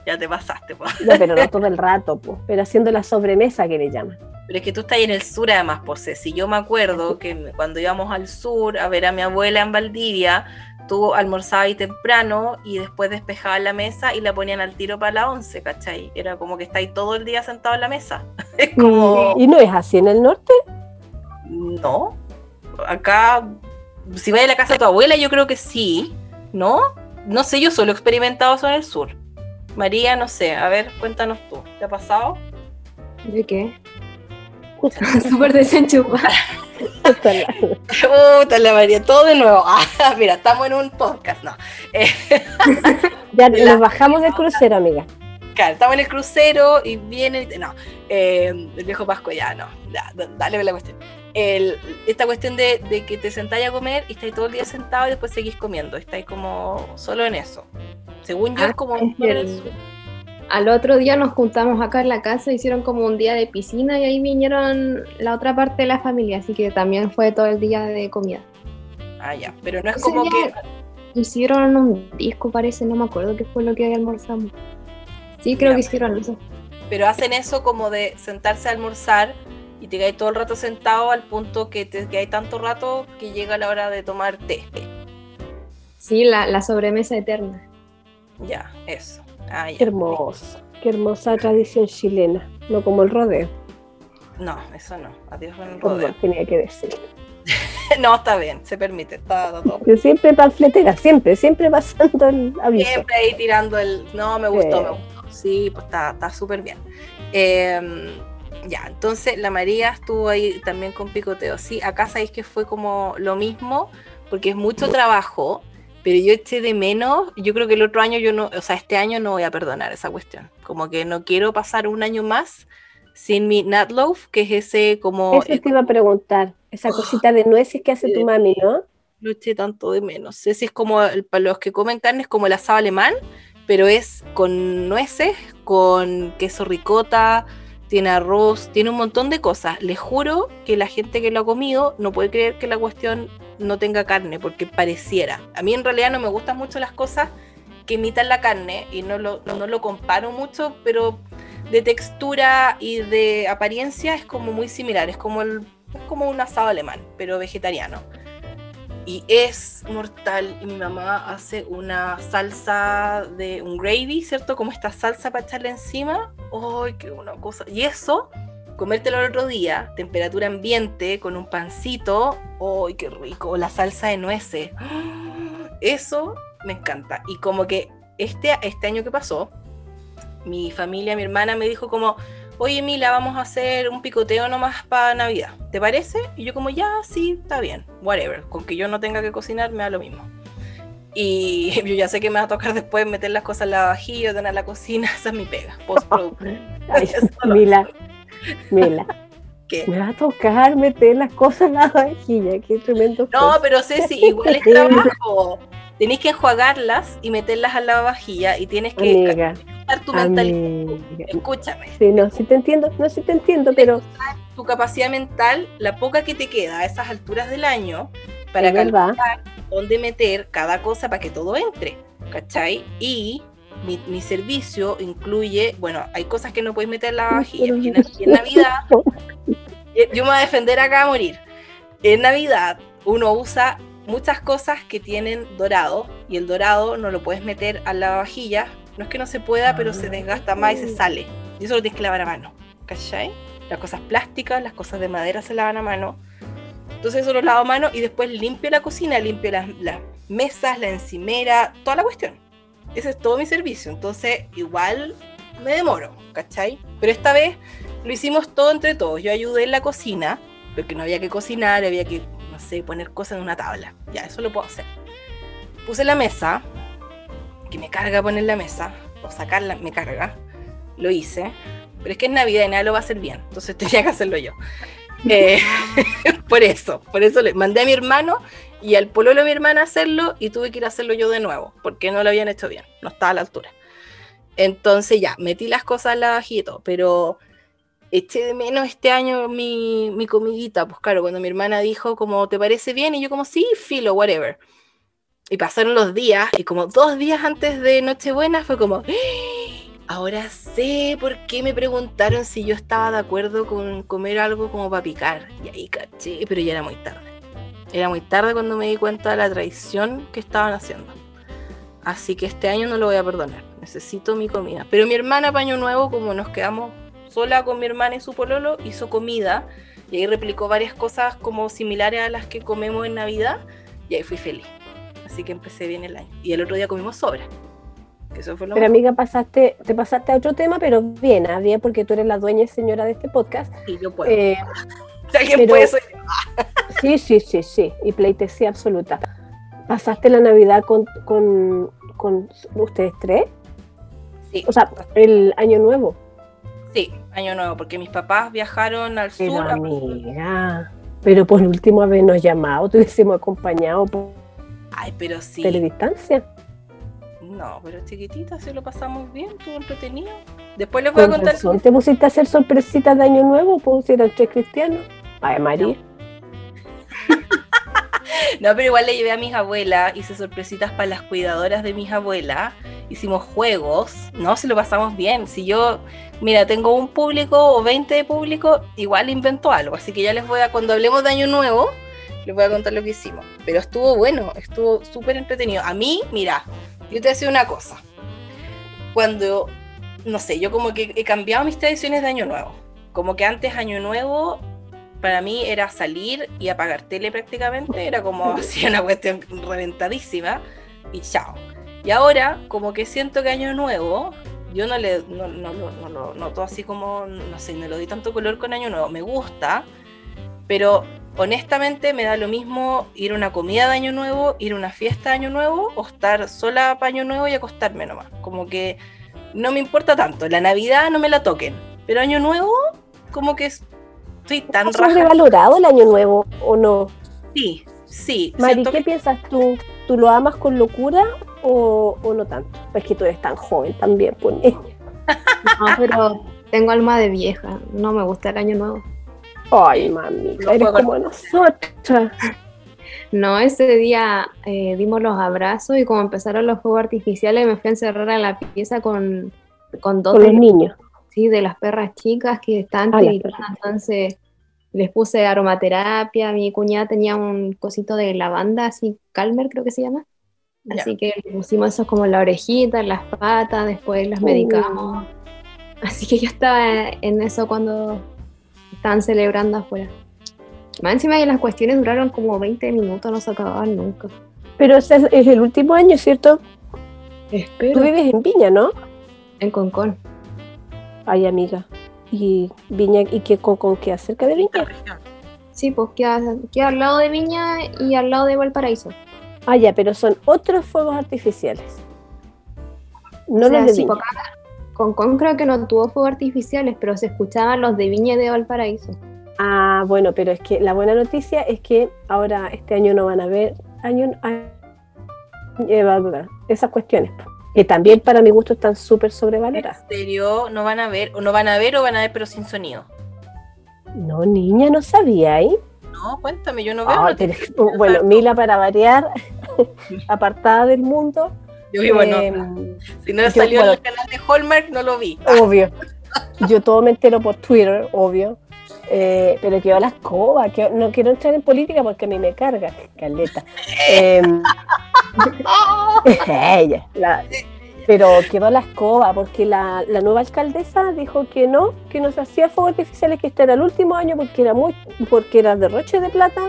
Ya te pasaste, pues. No, pero no todo el rato, pues. Pero haciendo la sobremesa que le llaman. Pero es que tú estás ahí en el sur además, pues. Si yo me acuerdo que cuando íbamos al sur a ver a mi abuela en Valdivia, tú almorzabas ahí temprano y después despejaban la mesa y la ponían al tiro para la once, ¿cachai? Era como que estáis todo el día sentado en la mesa. Es como... ¿Y no es así en el norte? No. Acá, si vas a la casa de tu abuela, yo creo que sí, ¿no? No sé, yo solo he experimentado eso en el sur. María, no sé, a ver, cuéntanos tú, ¿te ha pasado? ¿De qué? Súper desenchufada. Puta la María, todo de nuevo. Ah, mira, estamos en un podcast, no. Eh, ya nos bajamos del crucero, amiga. Claro, estamos en el crucero y viene. No, eh, el viejo Pasco ya, no. Ya, dale la cuestión. Esta cuestión de, que te sentáis a comer y estáis todo el día sentado y después seguís comiendo. Estáis como solo en eso. Según yo, es ah, como al otro día nos juntamos acá en la casa, hicieron como un día de piscina y ahí vinieron la otra parte de la familia, así que también fue todo el día de comida. Ah, ya, pero no es como que... Hicieron un disco, parece, no me acuerdo qué fue lo que almorzamos. Sí, creo que hicieron eso. Pero hacen eso como de sentarse a almorzar y te quedas todo el rato sentado al punto que te quedas tanto rato que llega la hora de tomar té. Sí, la, la sobremesa eterna. Ya, eso. Ah, qué hermoso, qué hermosa tradición chilena, no como el rodeo. No, eso no, adiós con el rodeo. tenía que decir. no, está bien, se permite, está, todo. Yo siempre panfletera, siempre, siempre pasando el aviso. Siempre ahí tirando el, no, me gustó, me gustó. Sí, pues está súper bien. Em, ya, entonces la María estuvo ahí también con picoteo. Sí, acá sabéis que fue como lo mismo, porque es mucho trabajo pero yo eché de menos, yo creo que el otro año yo no, o sea, este año no voy a perdonar esa cuestión. Como que no quiero pasar un año más sin mi Nutloaf, que es ese como... Eso te iba a preguntar, esa oh, cosita de nueces que hace tu mami, ¿no? Lo eché tanto de menos. si es como, para los que comen carne, es como el asado alemán, pero es con nueces, con queso ricota, tiene arroz, tiene un montón de cosas. Les juro que la gente que lo ha comido no puede creer que la cuestión no tenga carne, porque pareciera. A mí en realidad no me gustan mucho las cosas que imitan la carne y no lo, no lo comparo mucho, pero de textura y de apariencia es como muy similar, es como, el, es como un asado alemán, pero vegetariano y es mortal. Y mi mamá hace una salsa de un gravy, ¿cierto? Como esta salsa para echarle encima. ¡Ay, qué una cosa! Y eso, comértelo el otro día, temperatura ambiente, con un pancito. ¡Ay, qué rico! La salsa de nueces. Eso me encanta. Y como que este, este año que pasó, mi familia, mi hermana me dijo como oye Mila, vamos a hacer un picoteo nomás para Navidad, ¿te parece? Y yo como, ya, sí, está bien, whatever, con que yo no tenga que cocinar me da lo mismo. Y yo ya sé que me va a tocar después meter las cosas en la vajilla, tener la cocina, esa es mi pega, postproducción. Mila, Mila. ¿Qué? Me va a tocar meter las cosas en la vajilla, qué tremendo. No, pero Ceci, igual es trabajo. Tenés que enjuagarlas y meterlas a la vajilla y tienes que tu mentalidad. Escúchame. Sí, no, sí te entiendo, no, sí te entiendo, pero... Tu capacidad mental, la poca que te queda a esas alturas del año, para calcular dónde meter cada cosa para que todo entre, ¿cachai? Y mi, servicio incluye, bueno, hay cosas que no puedes meter en la vajilla, y en, Navidad, eh, yo me voy a defender acá a morir. En Navidad uno usa muchas cosas que tienen dorado y el dorado no lo puedes meter a la vajilla No es que no se pueda, pero se desgasta más y se sale. Y eso lo tienes que lavar a mano. ¿Cachai? Las cosas plásticas, las cosas de madera se lavan a mano. Entonces eso lo lavo a mano y después limpio la cocina, limpio las, las mesas, la encimera, toda la cuestión. Ese es todo mi servicio. Entonces igual me demoro, ¿cachai? Pero esta vez lo hicimos todo entre todos. Yo ayudé en la cocina, porque no había que cocinar, había que, no sé, poner cosas en una tabla. Ya, eso lo puedo hacer. Puse la mesa, que me carga poner la mesa, o sacarla, me carga. Lo hice. Pero es que es Navidad y nada lo va a hacer bien. Entonces tenía que hacerlo yo. Eh, por eso, por eso le mandé a mi hermano y al pololo de mi hermana a hacerlo y tuve que ir a hacerlo yo de nuevo, porque no lo habían hecho bien, no estaba a la altura. Entonces ya, metí las cosas al lavajito, pero eché de menos este año mi, mi comidita, pues claro, cuando mi hermana dijo como, ¿te parece bien? Y yo como, sí, filo, whatever. Y pasaron los días y como dos días antes de Nochebuena fue como, ¡Ah! ahora sé por qué me preguntaron si yo estaba de acuerdo con comer algo como para picar. Y ahí caché, pero ya era muy tarde. Era muy tarde cuando me di cuenta de la traición que estaban haciendo. Así que este año no lo voy a perdonar. Necesito mi comida. Pero mi hermana, Paño Nuevo, como nos quedamos sola con mi hermana y su pololo, hizo comida. Y ahí replicó varias cosas como similares a las que comemos en Navidad. Y ahí fui feliz. Así que empecé bien el año. Y el otro día comimos sobra. Eso fue lo pero amiga, pasaste, te pasaste a otro tema, pero bien, ¿ah? bien, porque tú eres la dueña y señora de este podcast. Sí, yo puedo. Eh, si alguien puede, soy Sí, sí, sí, sí. Y pleitesía absoluta. ¿Pasaste la Navidad con, con, con ustedes tres? Sí. O sea, el año nuevo. Sí, año nuevo, porque mis papás viajaron al pero sur. Amiga, pero por último habernos llamado, te hubiésemos acompañado por Ay, pero sí. teledistancia. No, pero chiquitita, si lo pasamos bien, estuvo entretenido. Después les voy a Con contar. razón, ¿Te pusiste a hacer sorpresitas de año nuevo? Pues si eran tres cristianos. Ay, María. No, pero igual le llevé a mis abuelas, hice sorpresitas para las cuidadoras de mis abuelas, hicimos juegos, ¿no? Si lo pasamos bien. Si yo, mira, tengo un público o 20 de público, igual invento algo. Así que ya les voy a, cuando hablemos de Año Nuevo, les voy a contar lo que hicimos. Pero estuvo bueno, estuvo súper entretenido. A mí, mira, yo te voy a decir una cosa. Cuando, no sé, yo como que he cambiado mis tradiciones de Año Nuevo. Como que antes Año Nuevo para mí era salir y apagar tele prácticamente, era como así una cuestión reventadísima y chao. Y ahora, como que siento que Año Nuevo, yo no le no, no, no lo noto así como, no sé, no le doy tanto color con Año Nuevo. Me gusta, pero honestamente me da lo mismo ir a una comida de Año Nuevo, ir a una fiesta de Año Nuevo o estar sola para Año Nuevo y acostarme nomás. Como que no me importa tanto. La Navidad no me la toquen, pero Año Nuevo, como que estoy tan ¿Has raja. sobrevalorado el año nuevo o no? Sí, sí. Mari, ¿qué que- piensas tú? ¿Tú lo amas con locura o, o no tanto? Pues que tú eres tan joven también, pues. No, pero tengo alma de vieja. No me gusta el año nuevo. Ay, mami, No eres como nosotras. No, ese día eh, dimos los abrazos y como empezaron los fuegos artificiales me fui a encerrar a la pieza con, con dos Con de, los niños. sí, de las perras chicas que estaban Ah. Entonces les puse aromaterapia. Mi cuñada tenía un cosito de lavanda, así, Calmer creo que se llama. Así que le pusimos eso como en la orejita, en las patas, después las medicamos. Así que yo estaba en eso cuando estaban celebrando afuera. Más encima que las cuestiones duraron como 20 minutos, no se acababan nunca. Pero ese es, el último año, ¿cierto? Espero. Tú vives en Viña, ¿no? En Concón. Ay, amiga. Y Viña, ¿y qué con, con qué? ¿Acerca de Viña? Sí, pues queda, queda al lado de Viña y al lado de Valparaíso. Ah, ya, pero son otros fuegos artificiales. No O sea, los de sí, Viña. pues acá Concón creo que no tuvo fuegos artificiales, pero se escuchaban los de Viña y de Valparaíso. Ah, bueno, pero es que la buena noticia es que ahora este año no van a haber año, año- eh, esas cuestiones, que también para mi gusto están súper ¿En sobrevaloradas. serio? ¿No van a ver? ¿O no van a ver o van a ver pero sin sonido? No, niña, no sabía, ¿eh? No, cuéntame, yo no veo. Ah, bueno, Mila para variar, apartada del mundo. Yo vivo en eh, otra. Si no yo, salió bueno. en el canal de Hallmark, no lo vi. Obvio. Yo todo me entero por Twitter, obvio. Eh, pero quedó la escoba. que no quiero entrar en política porque a mí me carga, Caleta. Em, ella, la- Pero quedó la escoba porque la, la, nueva alcaldesa dijo que no, que no se hacía fuegos artificiales, que este era el último año porque era muy, porque era derroche de plata,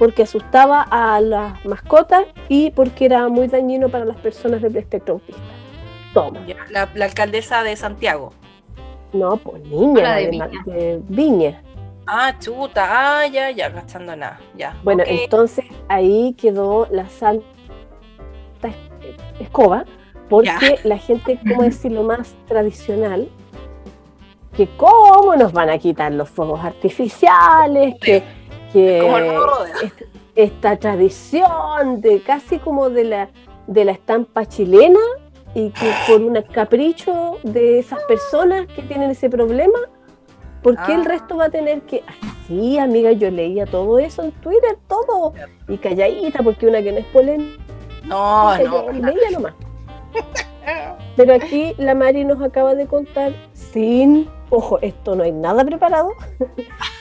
porque asustaba a las mascotas y porque era muy dañino para las personas del espectro autista. Toma. La, la, alcaldesa de Santiago. No, pues niña, de, Viña. de Viña. Ah, chuta, ah, ya, ya, gastando nada, ya. Bueno, entonces ahí quedó la santa escoba, porque la gente, ¿cómo decirlo más tradicional? Que cómo nos van a quitar los fuegos artificiales, que, que esta, tradición de casi como de la, de la estampa chilena y que por un capricho de esas personas que tienen ese problema, ¿Por qué el ah. resto va a tener que.? Sí, amiga, yo leía todo eso en Twitter, todo. Y calladita, porque una que no es polémica. No, no. leía nomás. Pero aquí la Mari nos acaba de contar, sin. Ojo, esto no hay nada preparado.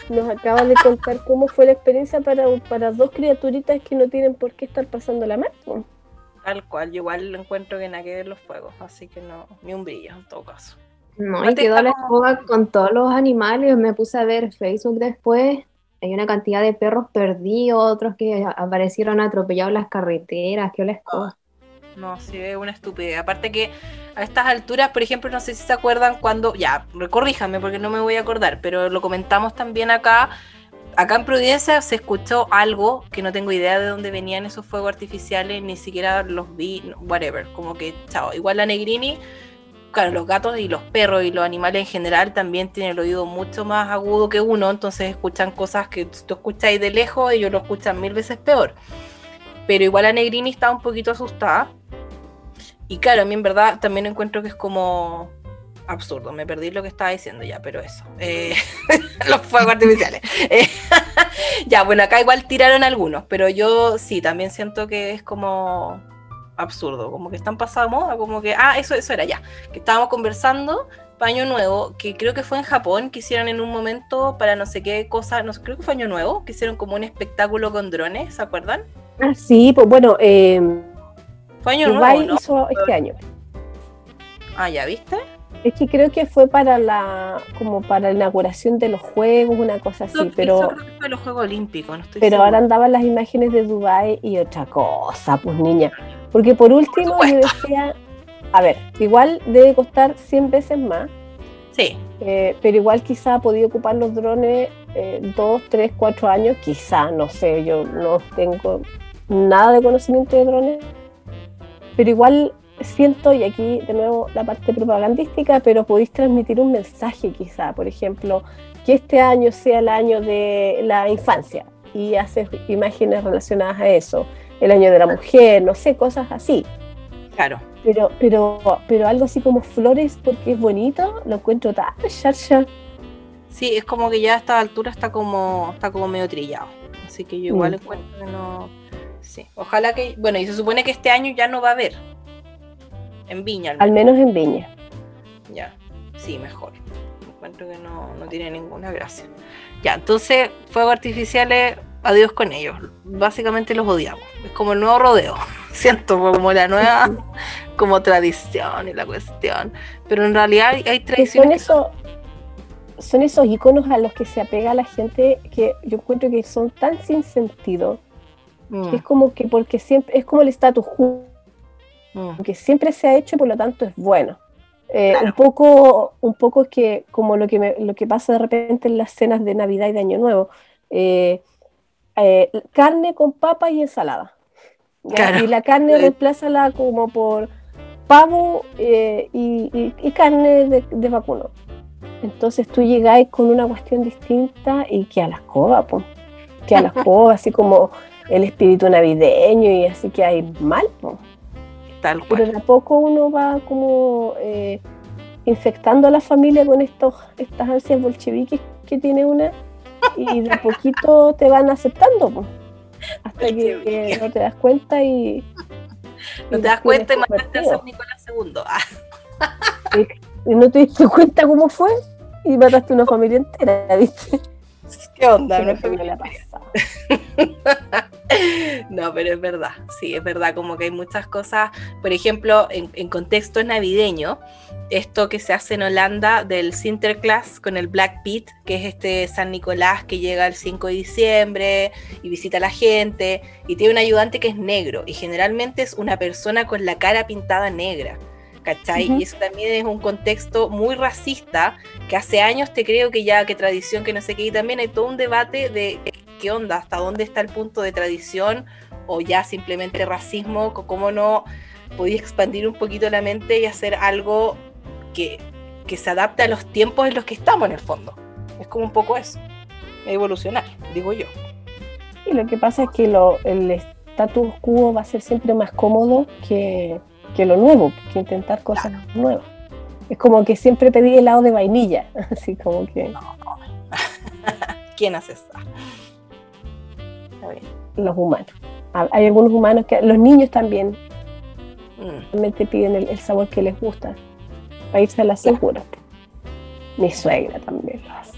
Nos acaba de contar cómo fue la experiencia para, para dos criaturitas que no tienen por qué estar pasando la mar. Tal cual, yo igual encuentro que nada que ver los fuegos, así que no, ni un brillo en todo caso. No, y quedó la escoba con todos los animales. Me puse a ver Facebook después. Hay una cantidad de perros perdidos, otros que aparecieron atropellados en las carreteras. ¿Qué la escoba? No, sí, es una estupidez. Aparte que a estas alturas, por ejemplo, no sé si se acuerdan cuando, ya, corríjame porque no me voy a acordar, pero lo comentamos también acá. Acá en Providencia se escuchó algo que no tengo idea de dónde venían esos fuegos artificiales, ni siquiera los vi, whatever. Como que, chao, igual la Negrini claro, los gatos y los perros y los animales en general también tienen el oído mucho más agudo que uno, entonces escuchan cosas que tú escucháis de lejos y ellos lo escuchan mil veces peor. Pero igual a Negrini está un poquito asustada. Y claro, a mí en verdad también encuentro que es como absurdo. Me perdí lo que estaba diciendo ya, pero eso. Eh, los fuegos artificiales. Eh, ya, bueno, acá igual tiraron algunos, pero yo sí, también siento que es como absurdo, como que están pasados moda, como que, ah, eso, eso era ya, que estábamos conversando, Paño Nuevo, que creo que fue en Japón, que hicieron en un momento para no sé qué cosa, no sé, creo que fue Año Nuevo, que hicieron como un espectáculo con drones, ¿se acuerdan? Ah, sí, pues bueno, eh, fue Año Nuevo, hizo este año. Ah, ¿ya viste? Es que creo que fue para la como para la inauguración de los Juegos, una cosa así, pero... Creo que fue los Juegos Olímpicos, no estoy Pero ahora andaban las imágenes de Dubai y otra cosa, pues niña. Porque por último yo decía, a ver, igual debe costar 100 veces más. Sí. Eh, pero igual quizá ha podido ocupar los drones eh, dos, tres, cuatro años, quizá, no sé, yo no tengo nada de conocimiento de drones. Pero igual siento, y aquí de nuevo la parte propagandística, pero podéis transmitir un mensaje quizá, por ejemplo, que este año sea el año de la infancia y haces imágenes relacionadas a eso el año de la mujer, no sé, cosas así. Claro. Pero, pero, pero algo así como flores porque es bonito, lo encuentro tan charcha. Sí, es como que ya a esta altura está como, está como medio trillado. Así que yo igual mm. encuentro que no. Sí. Ojalá que. Bueno, y se supone que este año ya no va a haber. En Viña. Al menos, en Viña. Ya. Sí, mejor. Encuentro que no, no tiene ninguna gracia. Ya, entonces, fuegos artificiales adiós con ellos. Básicamente los odiamos. Es como el nuevo rodeo. Siento como la nueva como tradición y la cuestión. Pero en realidad hay tradiciones. Son, son esos iconos a los que se apega la gente que yo encuentro que son tan sin sentido. Mm. es como que porque siempre es como el status quo. Mm. Que siempre se ha hecho y por lo tanto es bueno. Eh, un poco, un poco que como lo que lo que pasa de repente en las cenas de Navidad y de Año Nuevo. Eh, eh, carne con papa y ensalada. Y la carne reemplázala como por pavo eh, y, carne de, vacuno. Entonces tú llegáis con una cuestión distinta y que a las cobas, que a las cobas, así como el espíritu navideño y así que hay mal. Tal Pero de a poco uno va como eh, infectando a la familia con estos, estas ansias bolcheviques que tiene una y de a poquito te van aceptando, hasta que, no te das cuenta y... No te das cuenta y mataste a San Nicolás II. y, no te diste cuenta cómo fue y mataste una familia entera, ¿viste? ¿Qué onda? No, no, pero es verdad, sí, es verdad, como que hay muchas cosas, por ejemplo, en, contexto navideño, esto que se hace en Holanda del Sinterklaas con el Black Pete, que es este San Nicolás que llega el 5 de diciembre y visita a la gente, y tiene un ayudante que es negro, y generalmente es una persona con la cara pintada negra. ¿Cachai? Y eso también es un contexto muy racista, que hace años te creo que ya, que tradición, que no sé qué, y también hay todo un debate de qué onda, hasta dónde está el punto de tradición o ya simplemente racismo, cómo no podía expandir un poquito la mente y hacer algo que, que se adapte a los tiempos en los que estamos en el fondo. Es como un poco eso, evolucionar, digo yo. Y lo que pasa es que lo, el status quo va a ser siempre más cómodo que que lo nuevo, que intentar cosas nuevas. Es como que siempre pedí helado de vainilla, así como que... ¿Quién hace eso? Los humanos. Hay algunos humanos que... Los niños también mm. realmente piden el, sabor que les gusta, para irse a la segura. Mi suegra también lo hace.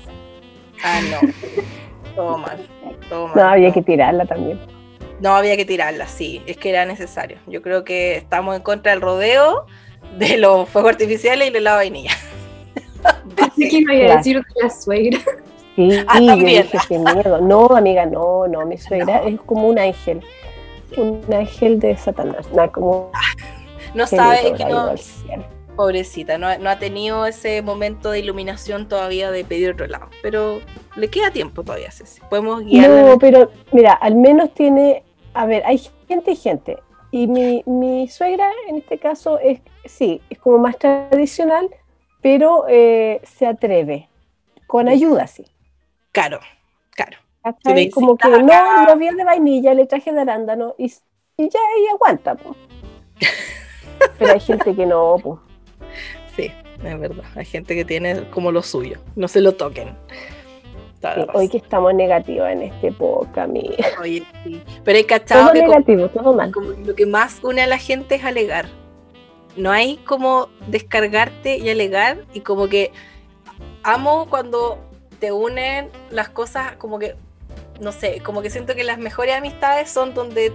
Ah, no. todo mal. Todo mal. No, había que tirarla también. No había que tirarla, sí, es que era necesario. Yo creo que estamos en contra del rodeo, de los fuegos artificiales y de la vainilla. Así que iba a decir de la suegra. Sí, ah, yo dije, qué miedo. No, amiga, no, no, mi suegra es como un ángel. Un ángel de Satanás. No, como no sabe que no. Pobrecita, no, no, ha tenido ese momento de iluminación todavía de pedir otro lado. Pero le queda tiempo todavía, Ceci. Podemos guiarla. No, pero mira, al menos tiene a ver, hay gente y gente. Y mi, mi suegra, en este caso, es sí, es como más tradicional, pero eh, se atreve, con ayuda, sí. Claro, claro. Como que no, no de vainilla, le traje de arándano y, y ya ella aguanta. Pero hay gente que no. Sí, es verdad. Hay gente que tiene como lo suyo. No se lo toquen hoy que estamos negativos en este época, mi. Oye, sí. Pero hay cachado todo negativo, todo mal. lo que más une a la gente es alegar. No hay como descargarte y alegar y como que amo cuando te unen las cosas como que no sé, como que siento que las mejores amistades son donde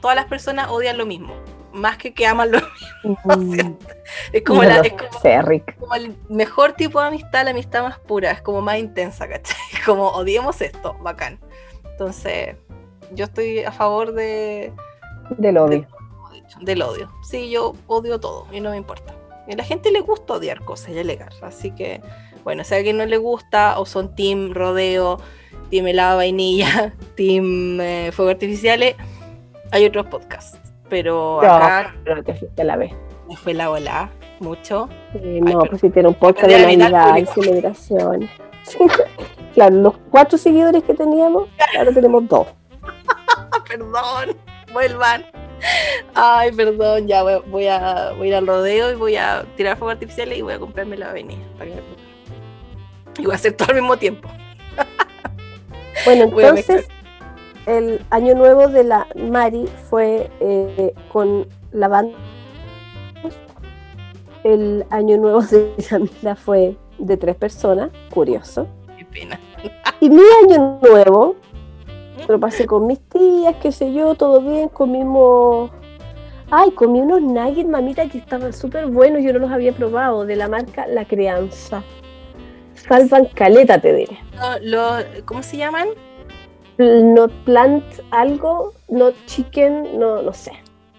todas las personas odian lo mismo más que que aman lo mismo. es como, la, como, el mejor tipo de amistad, la amistad más pura, es como más intensa, ¿cachai? Como odiemos esto, bacán. Entonces, yo estoy a favor de... Del odio. del odio. Sí, yo odio todo y no me importa. A la gente le gusta odiar cosas y alegar. Así que, bueno, si a alguien no le gusta o son team rodeo, team helado vainilla, team eh, fuego artificiales, hay otros podcasts pero acá. Pero te fuiste a la vez. Me fue la ola, mucho. no, pues si tiene un podcast de Navidad y celebración. claro, los cuatro seguidores que teníamos, ahora tenemos dos. perdón, vuelvan. Ay, perdón, ya voy, a, voy a ir al rodeo y voy a tirar fuegos artificiales y voy a comprarme la avenida. Y voy a hacer todo al mismo tiempo. Bueno, entonces el año nuevo de la Mari fue eh, con la banda. El año nuevo de Camila fue de tres personas, curioso. Qué pena. Y mi año nuevo lo pasé con mis tías, qué sé yo, todo bien, comimos. Ay, comí unos nuggets, mamita, que estaban súper buenos, yo no los había probado, de la marca La Crianza. Salvan caleta, te diré. ¿Cómo se llaman? No plant algo, no chicken, no, no sé.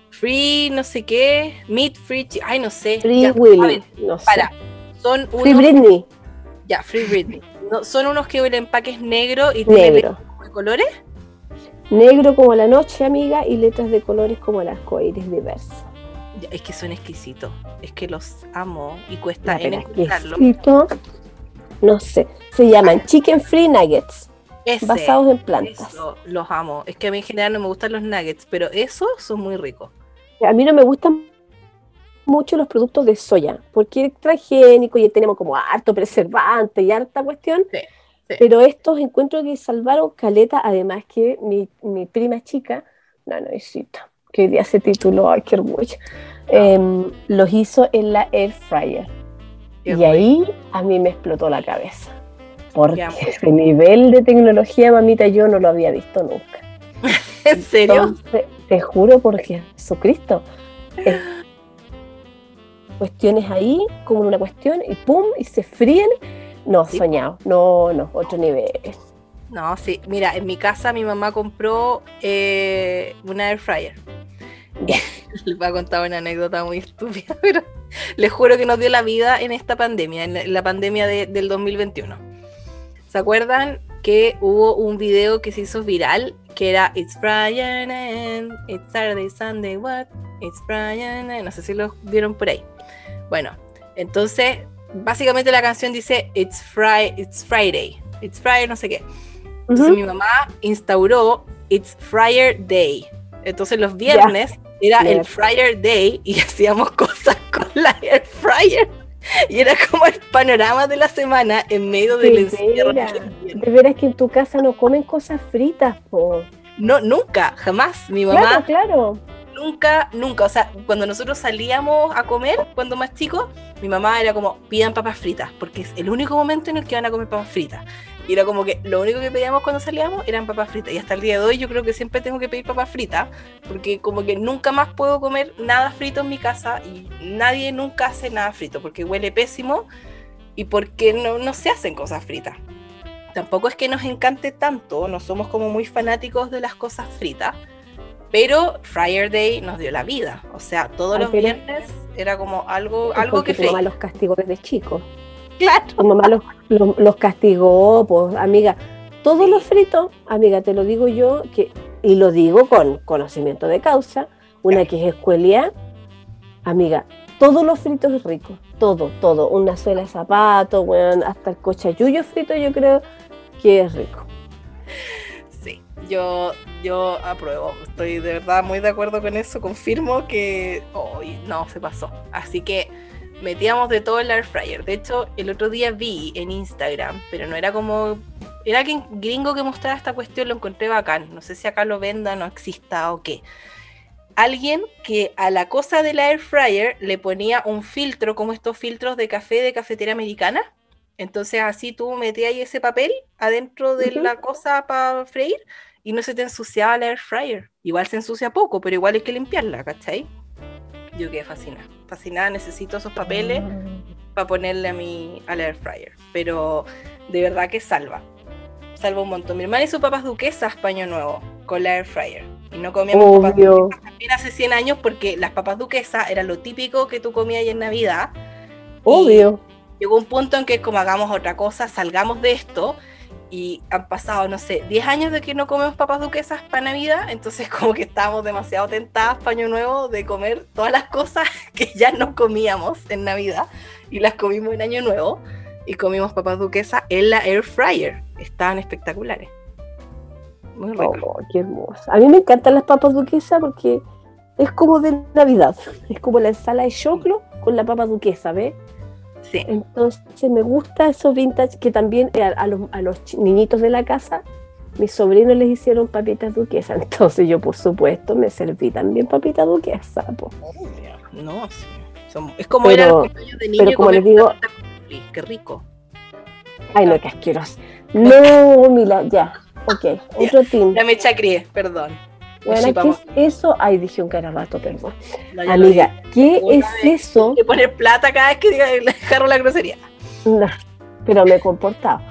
Free, no sé qué, meat free, ay, no sé. Free Willy, no sé. Son unos, Free Britney. Ya, Free Britney. son unos que el empaque es negro y tiene de colores. Negro como la noche, amiga, y letras de colores como las coires diversas. Es que son exquisitos, es que los amo y cuesta en No sé, se llaman Chicken Free Nuggets basados en plantas. los amo. Es que a mí en general no me gustan los nuggets, pero esos son muy ricos. A mí no me gustan mucho los productos de soya, porque es transgénico y tenemos como harto preservante y harta cuestión. Pero estos encuentros que salvaron caleta, además que mi, mi prima chica, no, no, que hoy día se tituló, ay, qué em, los hizo en la air fryer. y ahí a mí me explotó la cabeza Porque ese nivel de tecnología, mamita, yo no lo había visto nunca. ¿En serio? te juro por Jesucristo. cuestiones ahí, como una cuestión, y pum, y se fríen. No, soñado. No, no, otro nivel. No, sí. Mira, en mi casa mi mamá compró eh, una air fryer. Les voy a contar una anécdota muy estúpida, pero les juro que nos dio la vida en esta pandemia, en la pandemia del 2021. ¿Se acuerdan que hubo un video que se hizo viral que era It's Friday and It's Saturday, Sunday, what? It's Friday no sé si lo vieron por ahí. Bueno, entonces básicamente la canción dice It's, Friday, It's Friday, It's Friday, no sé qué. Entonces mi mamá instauró It's Fryer Day. Entonces los viernes era el Fryer Day y hacíamos cosas con la air fryer. Y era como el panorama de la semana en medio del encierro. De veras que en tu casa no comen cosas fritas, po. No, nunca, jamás. Mi mamá. Claro, claro. Nunca, nunca. O sea, cuando nosotros salíamos a comer, cuando más chicos, mi mamá era como, pidan papas fritas, porque es el único momento en el que van a comer papas fritas. Y era como que lo único que pedíamos cuando salíamos eran papas fritas. Y hasta el día de hoy yo creo que siempre tengo que pedir papas fritas, porque como que nunca más puedo comer nada frito en mi casa y nadie nunca hace nada frito, porque huele pésimo y porque no, no se hacen cosas fritas. Tampoco es que nos encante tanto, no somos como muy fanáticos de las cosas fritas, pero Fryer Day nos dio la vida. O sea, todos los viernes era como algo, algo que freía. los castigos desde chicos. Claro. Tu mamá los, castigó, pues, amiga. Todos los fritos, amiga, te lo digo yo, que, y lo digo con conocimiento de causa, una que es escuelia, amiga, todos los fritos es rico, todo, todo, una suela de zapato, bueno, hasta el cochayuyo frito yo creo que es rico. Sí, yo, yo apruebo, estoy de verdad muy de acuerdo con eso, confirmo que hoy no se pasó, así que metíamos de todo el air fryer. De hecho, el otro día vi en Instagram, pero no era como. Era que gringo que mostraba esta cuestión, lo encontré bacán. No sé si acá lo venda, no exista o qué. Alguien que a la cosa del air fryer le ponía un filtro, como estos filtros de café de cafetera americana. Entonces, así tú metías ese papel adentro de la cosa para freír y no se te ensuciaba el air fryer. Igual se ensucia poco, pero igual hay que limpiarla, ¿cachai? Yo quedé fascinada. Fascinada, necesito esos papeles ah. para ponerle a mi al air fryer. Pero de verdad que salva. Salva un montón. Mi hermana hizo papas duquesas paño nuevo con la air fryer. Y no comíamos papas duquesas también hace 100 años porque las papas duquesas era lo típico que tú comías en Navidad. Obvio. llegó un punto en que como hagamos otra cosa, salgamos de esto y han pasado, no sé, 10 años de que no comemos papas duquesas para Navidad, entonces como que estábamos demasiado tentadas para Año Nuevo de comer todas las cosas que ya no comíamos en Navidad y las comimos en Año Nuevo y comimos papas duquesas en la air fryer. Estaban espectaculares. Muy rico. Oh, qué hermoso. A mí me encantan las papas duquesas porque es como de Navidad. Es como la ensalada de choclo con la papa duquesa, ¿ves? Entonces me gusta esos vintage que también eh, a, los, niñitos de la casa, mis sobrinos les hicieron papitas duquesas. Entonces yo, por supuesto, me serví también papitas duquesas. No, sí. es como era el de niño pero como les digo, qué rico. Ay, no, qué asqueroso. No, mira, ya. Ok, otro team. Ya me chacríe, perdón. Bueno, ¿qué es eso? Ay, dije un carabato, perdón. Amiga, ¿qué es eso? Hay que poner plata cada vez que diga, la grosería. No, pero me he comportado.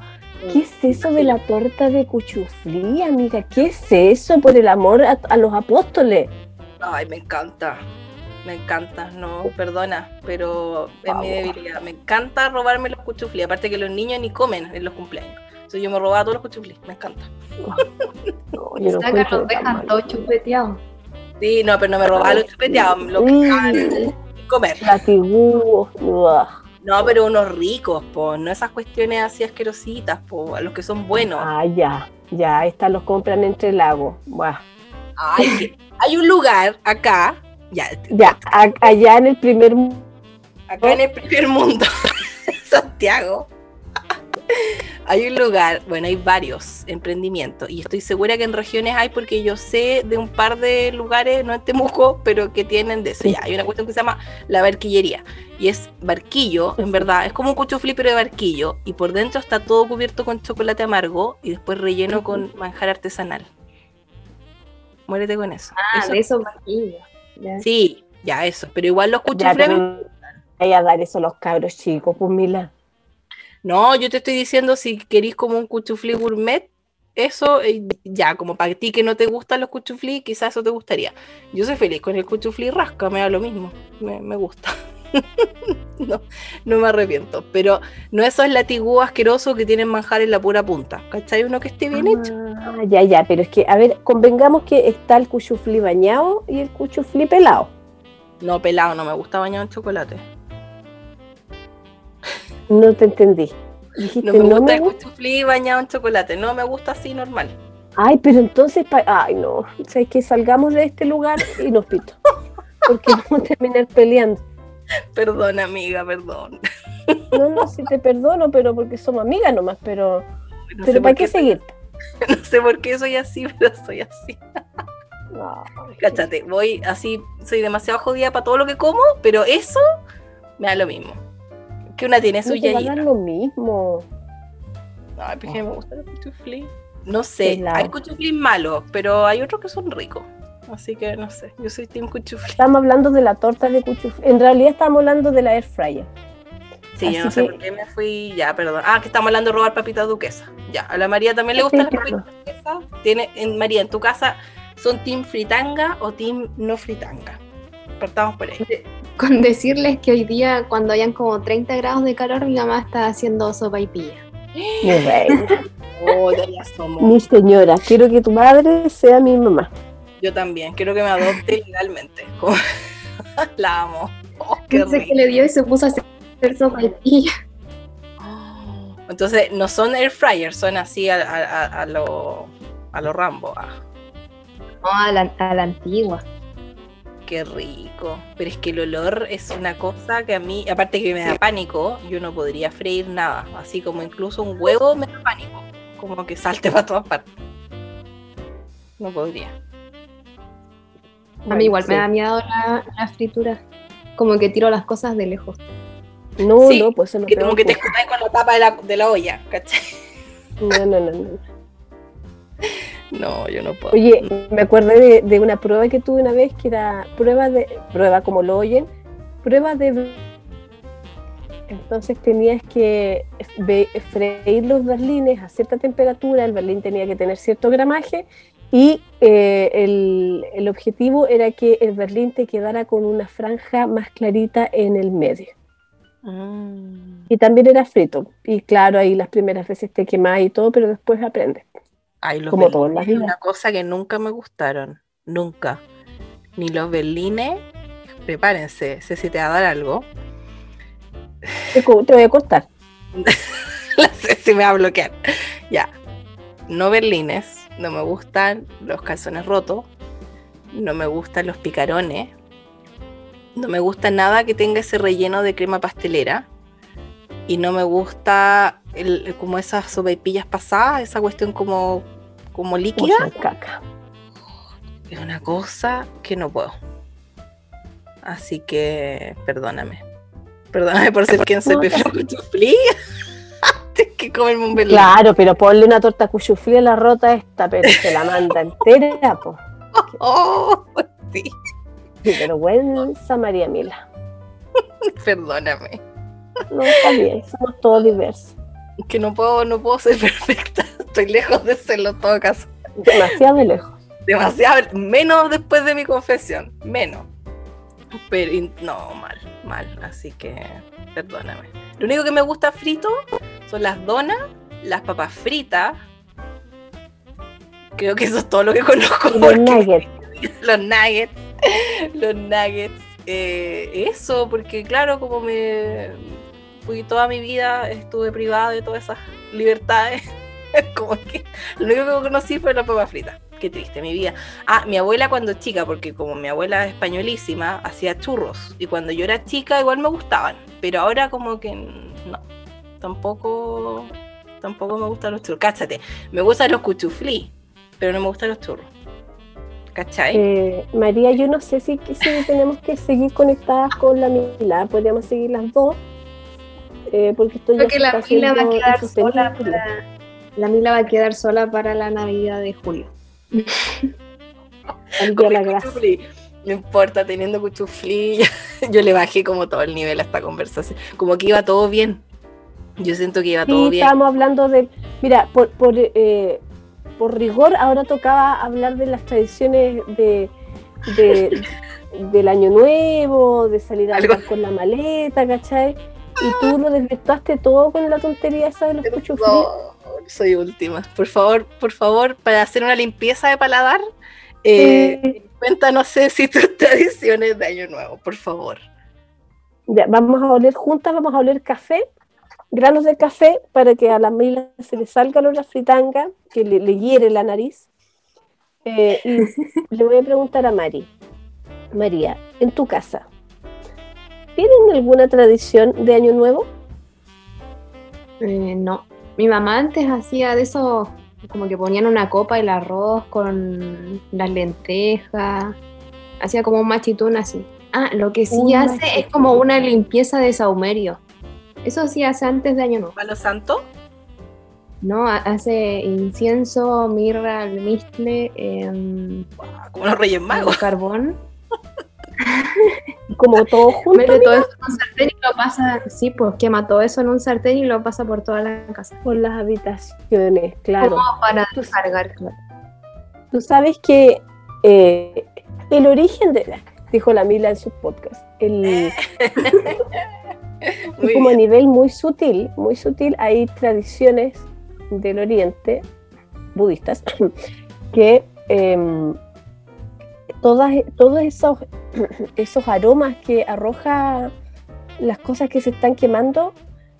¿Qué es eso de la torta de cuchuflí, amiga? ¿Qué es eso por el amor a, los apóstoles? Ay, me encanta. Me encanta, no, perdona, pero es mi debilidad. Me encanta robarme los cuchuflí, aparte que los niños ni comen en los cumpleaños. Entonces yo me robaba todos los cuchuflí, me encanta. No, no los dejan todos chupeteados. Sí, no, pero no me robaba los chupeteados, lo que comer. No, pero unos ricos, po, no esas cuestiones así asquerositas, po, los que son buenos. Ah, ya, ya, estas los compran entre lagos. Buah. Ay, hay un lugar acá, ya, ya allá en el primer mundo. Acá en el primer mundo, Santiago. hay un lugar, bueno, hay varios emprendimientos y estoy segura que en regiones hay porque yo sé de un par de lugares, no en Temuco, pero que tienen de eso. Ya, hay una cuestión que se llama la barquillería y es barquillo, en verdad, es como un cuchuflí pero de barquillo y por dentro está todo cubierto con chocolate amargo y después relleno con manjar artesanal. Muérete con eso. Ah, de esos barquillos. Sí, ya eso, pero igual los cuchuflés... Hay a dar eso a los cabros chicos, pues Mila. No, yo te estoy diciendo si querís como un cuchuflí gourmet, eso eh, ya, como para ti que no te gustan los cuchuflí, quizás eso te gustaría. Yo soy feliz con el cuchuflí rasca, me da lo mismo, me, gusta. no, no me arrepiento, pero no esos latigú asquerosos que tienen manjar en la pura punta, ¿cachai? Uno que esté bien hecho. Ah, ya, ya, pero es que, a ver, convengamos que está el cuchuflí bañado y el cuchuflí pelado. No, pelado, no me gusta bañado en chocolate. No te entendí. no me gusta el cuchuflí bañado en chocolate, no me gusta así normal. Ay, pero entonces, ay no, o es que salgamos de este lugar y nos pito, porque vamos a terminar peleando. Perdón, amiga, perdón. No, no, sí te perdono, pero porque somos amigas nomás, pero, pero ¿para qué, seguir? No sé por qué soy así, pero soy así. No, Cáchate, voy así, soy demasiado jodida para todo lo que como, pero eso me da lo mismo que una tiene su no lo mismo. Ay, pues me gusta el cuchuflí. No sé, hay cuchuflís malos, pero hay otros que son ricos. Así que no sé, yo soy team cuchuflí. Estamos hablando de la torta de cuchuflí. En realidad estamos hablando de la air fryer. Sí, yo no sé por qué me fui. Ya, perdón. Ah, que estamos hablando de robar papitas duquesa. Ya, a la María también le gustan las papitas duquesa. Tiene, en, María, en tu casa, ¿son team fritanga o team no fritanga? Partamos por ahí con decirles que hoy día, cuando hayan como 30 grados de calor, mi mamá está haciendo sopa y pilla. Mi reina. Oh, mi señora, quiero que tu madre sea mi mamá. Yo también, quiero que me adopte legalmente. La amo. Oh, qué que le dio y se puso a hacer sopa y pilla. Entonces, no son air fryers, son así a, a, a, lo, a lo Rambo. Ah. No, a la, a la antigua qué rico. Pero es que el olor es una cosa que a mí, aparte que me da pánico, yo no podría freír nada. Así como incluso un huevo me da pánico. Como que salte para todas partes. No podría. A mí igual me da miedo la, fritura. Como que tiro las cosas de lejos. No, no, pues eso Como que te escuchas con la tapa de la, de la olla, ¿cachai? No, no, no, no. No, yo no puedo. Oye, me acordé de, una prueba que tuve una vez que era prueba de, prueba como lo oyen, prueba de... Entonces tenías que freír los berlines a cierta temperatura, el berlín tenía que tener cierto gramaje y eh, el, objetivo era que el berlín te quedara con una franja más clarita en el medio. Mm. Y también era frito. Y claro, ahí las primeras veces te quemas y todo, pero después aprendes. Ay, los Como todas las una cosa que nunca me gustaron. Nunca. Ni los berlines. Prepárense, sé si te va a dar algo. Te, voy a cortar. sé si me va a bloquear. Ya. No berlines. No me gustan los calzones rotos. No me gustan los picarones. No me gusta nada que tenga ese relleno de crema pastelera. Y no me gusta el, como esas sopaipillas pasadas, esa cuestión como, como líquida. Es una cosa que no puedo. Así que perdóname. Perdóname por ser quien soy, pero cuchuflí. Antes que comerme un berlín. Claro, pero ponle una torta cuchuflí a la rota esta, pero se la manda entera, po. Oh, sí. Qué vergüenza, María Mila. Perdóname. No, está bien, somos todos diversos que no puedo, no puedo ser perfecta. Estoy lejos de serlo en todo caso. Demasiado lejos. Demasiado, menos después de mi confesión, menos. Pero no, mal, mal. Así que perdóname. Lo único que me gusta frito son las donas, las papas fritas. Creo que eso es todo lo que conozco. Los nuggets. Los nuggets. Los nuggets. Eh, eso, porque claro, como me, fui toda mi vida, estuve privada de todas esas libertades. Como que lo único que conocí fue la papa frita. Qué triste mi vida. Ah, mi abuela cuando chica, porque como mi abuela es españolísima, hacía churros. Y cuando yo era chica igual me gustaban. Pero ahora como que no. Tampoco tampoco me gustan los churros. Cáchate, me gustan los cuchuflí, pero no me gustan los churros. ¿Cachai? Eh, María, yo no sé si, si, tenemos que seguir conectadas con la Mila, podríamos seguir las dos, eh, porque estoy Creo que la Mila va a quedar sola para, la Mila va a quedar sola para la Navidad de julio. No importa, teniendo cuchuflí, yo le bajé como todo el nivel a esta conversación. Como que iba todo bien. Yo siento que iba todo bien. Estábamos hablando de. Mira, por, por, eh, por rigor, ahora tocaba hablar de las tradiciones de, del Año Nuevo, de salir a hablar con la maleta, ¿cachai? Y tú lo desvirtuaste todo con la tontería esa de los cuchuflí. soy última. Por favor, por favor, para hacer una limpieza de paladar, eh, Cuéntanos si tus tradiciones de Año Nuevo, por favor. Ya, vamos a oler juntas, vamos a oler café, granos de café, para que a la Mila se le salga la fritanga, que le, hiere la nariz. Eh, y le voy a preguntar a Mari. María, en tu casa, ¿tienen alguna tradición de Año Nuevo? Eh, no. Mi mamá antes hacía de esos como que ponían una copa el arroz con las lentejas, hacía como un machitún así. Ah, lo que sí hace es como una limpieza de saumerio. Eso sí hace antes de Año Nuevo. ¿Palo santo? No, hace incienso, mirra, almizcle, eh, como los Reyes Magos. Carbón. como todo junto. Mete todo eso en un sartén y lo pasa, sí, pues quema todo eso en un sartén y lo pasa por toda la casa. Por las habitaciones, claro. Como para descargar, Tú sabes que eh, el origen de, dijo la Mila en su podcast, el, como a nivel muy sutil, muy sutil, hay tradiciones del oriente budistas que em, todas, todos esos, esos aromas que arroja las cosas que se están quemando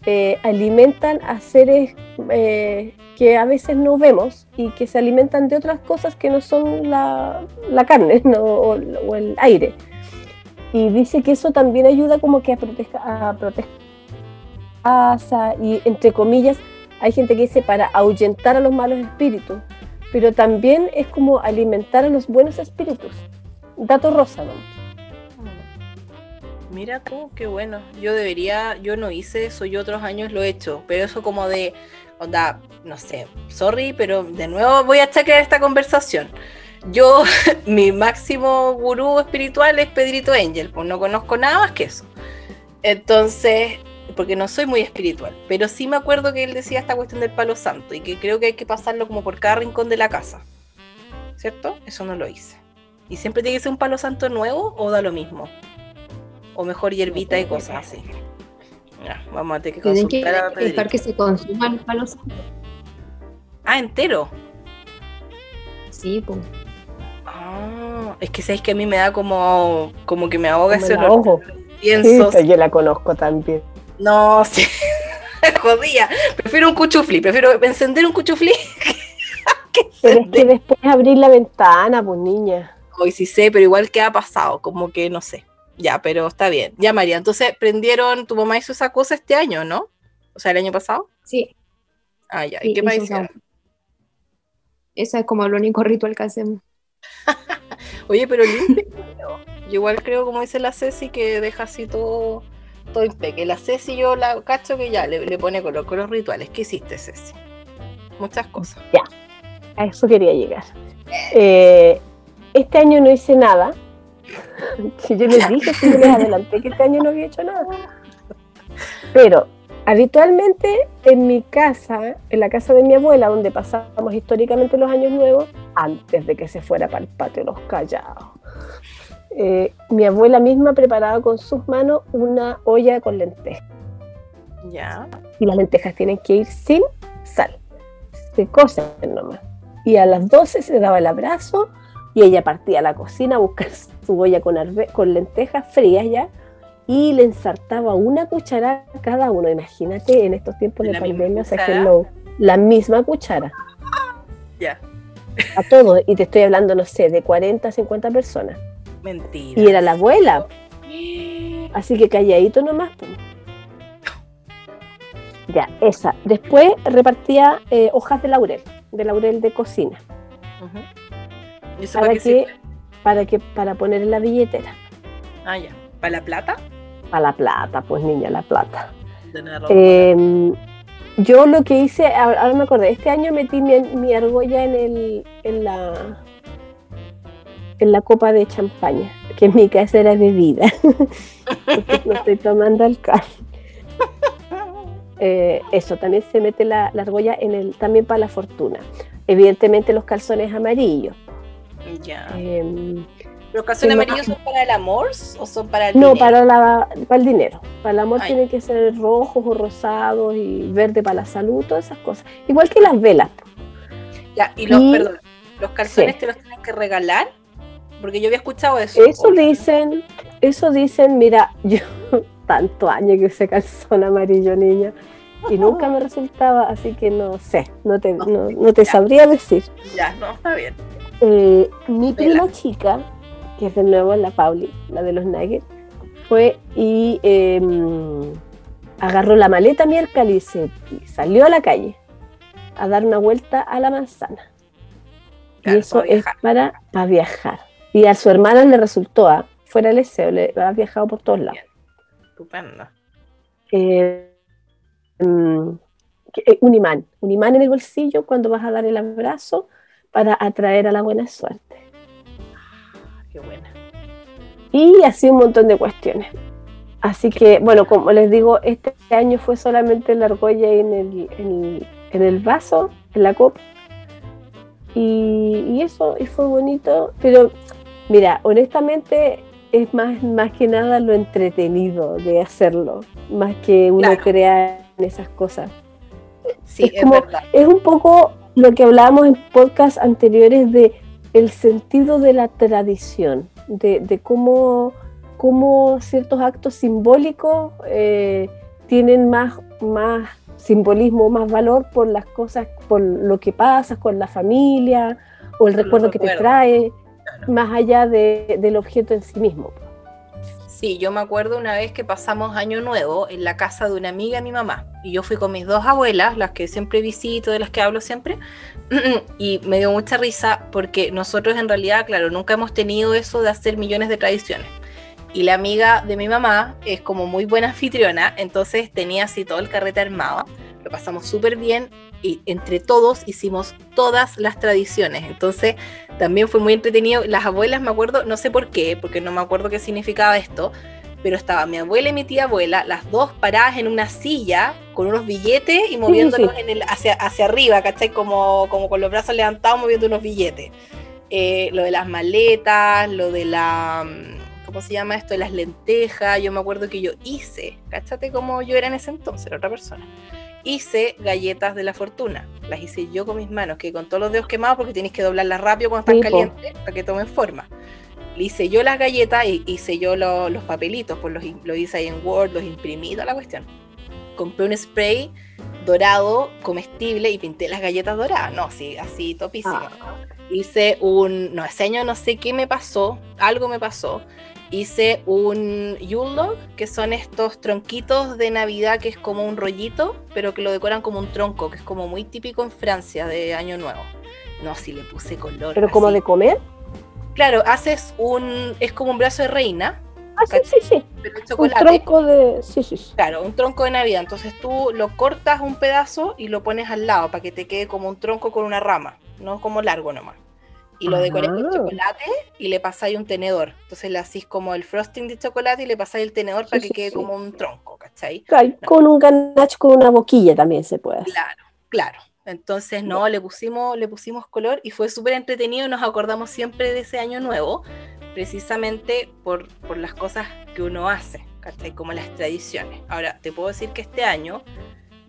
eh, alimentan a seres eh, que a veces no vemos y que se alimentan de otras cosas que no son la, carne o, el aire. Y dice que eso también ayuda como que a proteger a proteger y entre comillas hay gente que dice para ahuyentar a los malos espíritus pero también es como alimentar a los buenos espíritus. Dato rosa, ¿no? Mira tú, qué bueno. Yo debería, yo no hice eso, yo otros años lo he hecho, pero eso como de, onda, no sé, sorry, pero de nuevo voy a chequear esta conversación. Yo, mi máximo gurú espiritual es Pedrito Angel, pues no conozco nada más que eso. Entonces, porque no soy muy espiritual, pero sí me acuerdo que él decía esta cuestión del palo santo y que creo que hay que pasarlo como por cada rincón de la casa. ¿Cierto? Eso no lo hice. ¿Y siempre tiene que ser un palo santo nuevo o da lo mismo? O mejor hierbita y cosas así. vamos a tener que consultar que a que se consuma el palo santo. Ah, entero. Sí, pues. Ah, es que sabéis que a mí me da como, como que me ahoga ese olor. Pienso. Sí, yo la conozco también. No, sí. Jodía. Prefiero un cuchufli. Prefiero encender un cuchufli. que pero es que después abrir la ventana, pues niña. Hoy sí sé, pero igual que ha pasado, como que no sé. Ya, pero está bien. Ya, María, entonces prendieron, tu mamá hizo esa cosa este año, ¿no? O sea, el año pasado. Sí. Ah, ya. ¿Y qué más hicieron? Esa es como el único ritual que hacemos. Oye, pero limpio. Yo igual creo, como dice la Ceci, que deja así todo todo impecable. La Ceci yo la cacho que ya le, pone color con los rituales. ¿Qué hiciste, Ceci? Muchas cosas. Ya, a eso quería llegar. Eh, este año no hice nada. yo les dije que les adelanté que este año no había hecho nada. Pero habitualmente en mi casa, en la casa de mi abuela, donde pasábamos históricamente los años nuevos, antes de que se fuera para el patio los callados, eh, mi abuela misma preparaba con sus manos una olla con lentejas. Ya. Y las lentejas tienen que ir sin sal. Se cocen nomás. Y a las 12 se daba el abrazo y ella partía a la cocina a buscar su olla con, con lentejas frías ya y le ensartaba una cuchara a cada uno. Imagínate en estos tiempos de pandemia, o sea, que la misma cuchara. Ya. A todos. Y te estoy hablando, no sé, de 40 a 50 personas. Mentira. Y era la abuela. Así que calladito nomás. Ya, esa. Después repartía eh, hojas de laurel, de laurel de cocina. para, que, para que para poner en la billetera. Ah, ya. ¿Para la plata? Para la plata, pues niña, la plata. Eh, yo lo que hice, ahora me acordé, este año metí mi, argolla en, el, en, la, en la copa de champaña, que en mi casa era bebida, no estoy tomando alcohol. Eh, eso, también se mete la, argolla en el, también para la fortuna. Evidentemente los calzones amarillos. Ya. Em, ¿Los calzones amarillos son para el amor o son para el no, Para, la, para el dinero. Para el amor tiene que ser rojos o rosados y verde para la salud, todas esas cosas. Igual que las velas. Ya, y los, perdón, los calzones te los tienen que regalar, porque yo había escuchado eso. Eso dicen, eso dicen, mira, yo tanto años que usé calzón amarillo, niña, y nunca me resultaba, así que no sé, no te, no, te sabría decir. Ya, no, está bien. Eh, mi prima chica que es de nuevo la Pauli, la de los nuggets, fue y em, agarró la maleta miércoles y, salió a la calle a dar una vuelta a la manzana. y eso es para, para, viajar. Y a su hermana le resultó, a, ¿ah? fuera el deseo, le ha viajado por todos lados. Estupendo. Eh, em, eh, un imán, un imán en el bolsillo cuando vas a dar el abrazo para atraer a la buena suerte qué buena. Y así un montón de cuestiones. Así que, bueno, como les digo, este año fue solamente la argolla en el, en, el vaso, en la copa. Y, eso, y fue bonito. Pero, mira, honestamente es más, más que nada lo entretenido de hacerlo, más que uno crear en esas cosas. Sí, es, verdad. es un poco lo que hablábamos en podcasts anteriores de el sentido de la tradición, de, cómo, cómo, ciertos actos simbólicos eh, tienen más, más simbolismo, más valor por las cosas, por lo que pasa con la familia o el recuerdo que te trae, más allá del objeto en sí mismo. Sí, yo me acuerdo una vez que pasamos Año Nuevo en la casa de una amiga de mi mamá. Y yo fui con mis dos abuelas, las que siempre visito, de las que hablo siempre. Y me dio mucha risa porque nosotros en realidad, claro, nunca hemos tenido eso de hacer millones de tradiciones. Y la amiga de mi mamá es como muy buena anfitriona, entonces tenía así todo el carrete armado. Lo pasamos súper bien y entre todos hicimos todas las tradiciones. Entonces también fue muy entretenido. Las abuelas, me acuerdo, no sé por qué, porque no me acuerdo qué significaba esto, pero estaba mi abuela y mi tía abuela, las dos paradas en una silla con unos billetes y moviéndolos En el, hacia, hacia arriba, ¿cachai? Como, como con los brazos levantados moviendo unos billetes. Eh, lo de las maletas, lo de la... ¿Cómo se llama esto? Las lentejas. Yo me acuerdo que yo hice, ¿cachate? Como yo era en ese entonces, era otra persona hice galletas de la fortuna. Las hice yo con mis manos, que con todos los dedos quemados, porque tienes que doblarlas rápido cuando están calientes para que tomen forma. Hice yo las galletas y hice yo los papelitos, pues los, lo hice ahí en Word, los imprimí, toda la cuestión. Compré un spray dorado, comestible, y pinté las galletas doradas. No, sí, así topísimo. Ah. Hice un, no, ese año no sé qué me pasó, algo me pasó hice un Yule log, que son estos tronquitos de Navidad que es como un rollito, pero que lo decoran como un tronco, que es como muy típico en Francia de Año Nuevo. No, si le puse color. ¿Pero como de comer? Claro, haces un. Es como un brazo de reina. Ah, sí, sí, sí. Un tronco de. Sí, sí, sí. Claro, un tronco de Navidad. Entonces tú lo cortas un pedazo y lo pones al lado para que te quede como un tronco con una rama, no como largo nomás y lo decoré con chocolate y le pasáis un tenedor. Entonces le hacís como el frosting de chocolate y le pasáis el tenedor para que quede como un tronco, ¿cachai? Con un ganache con una boquilla también se puede. Claro, claro. Entonces, no, le pusimos, le pusimos color y fue súper entretenido. Nos acordamos siempre de ese año nuevo, precisamente por, por las cosas que uno hace, ¿cachai? Como las tradiciones. Ahora, te puedo decir que este año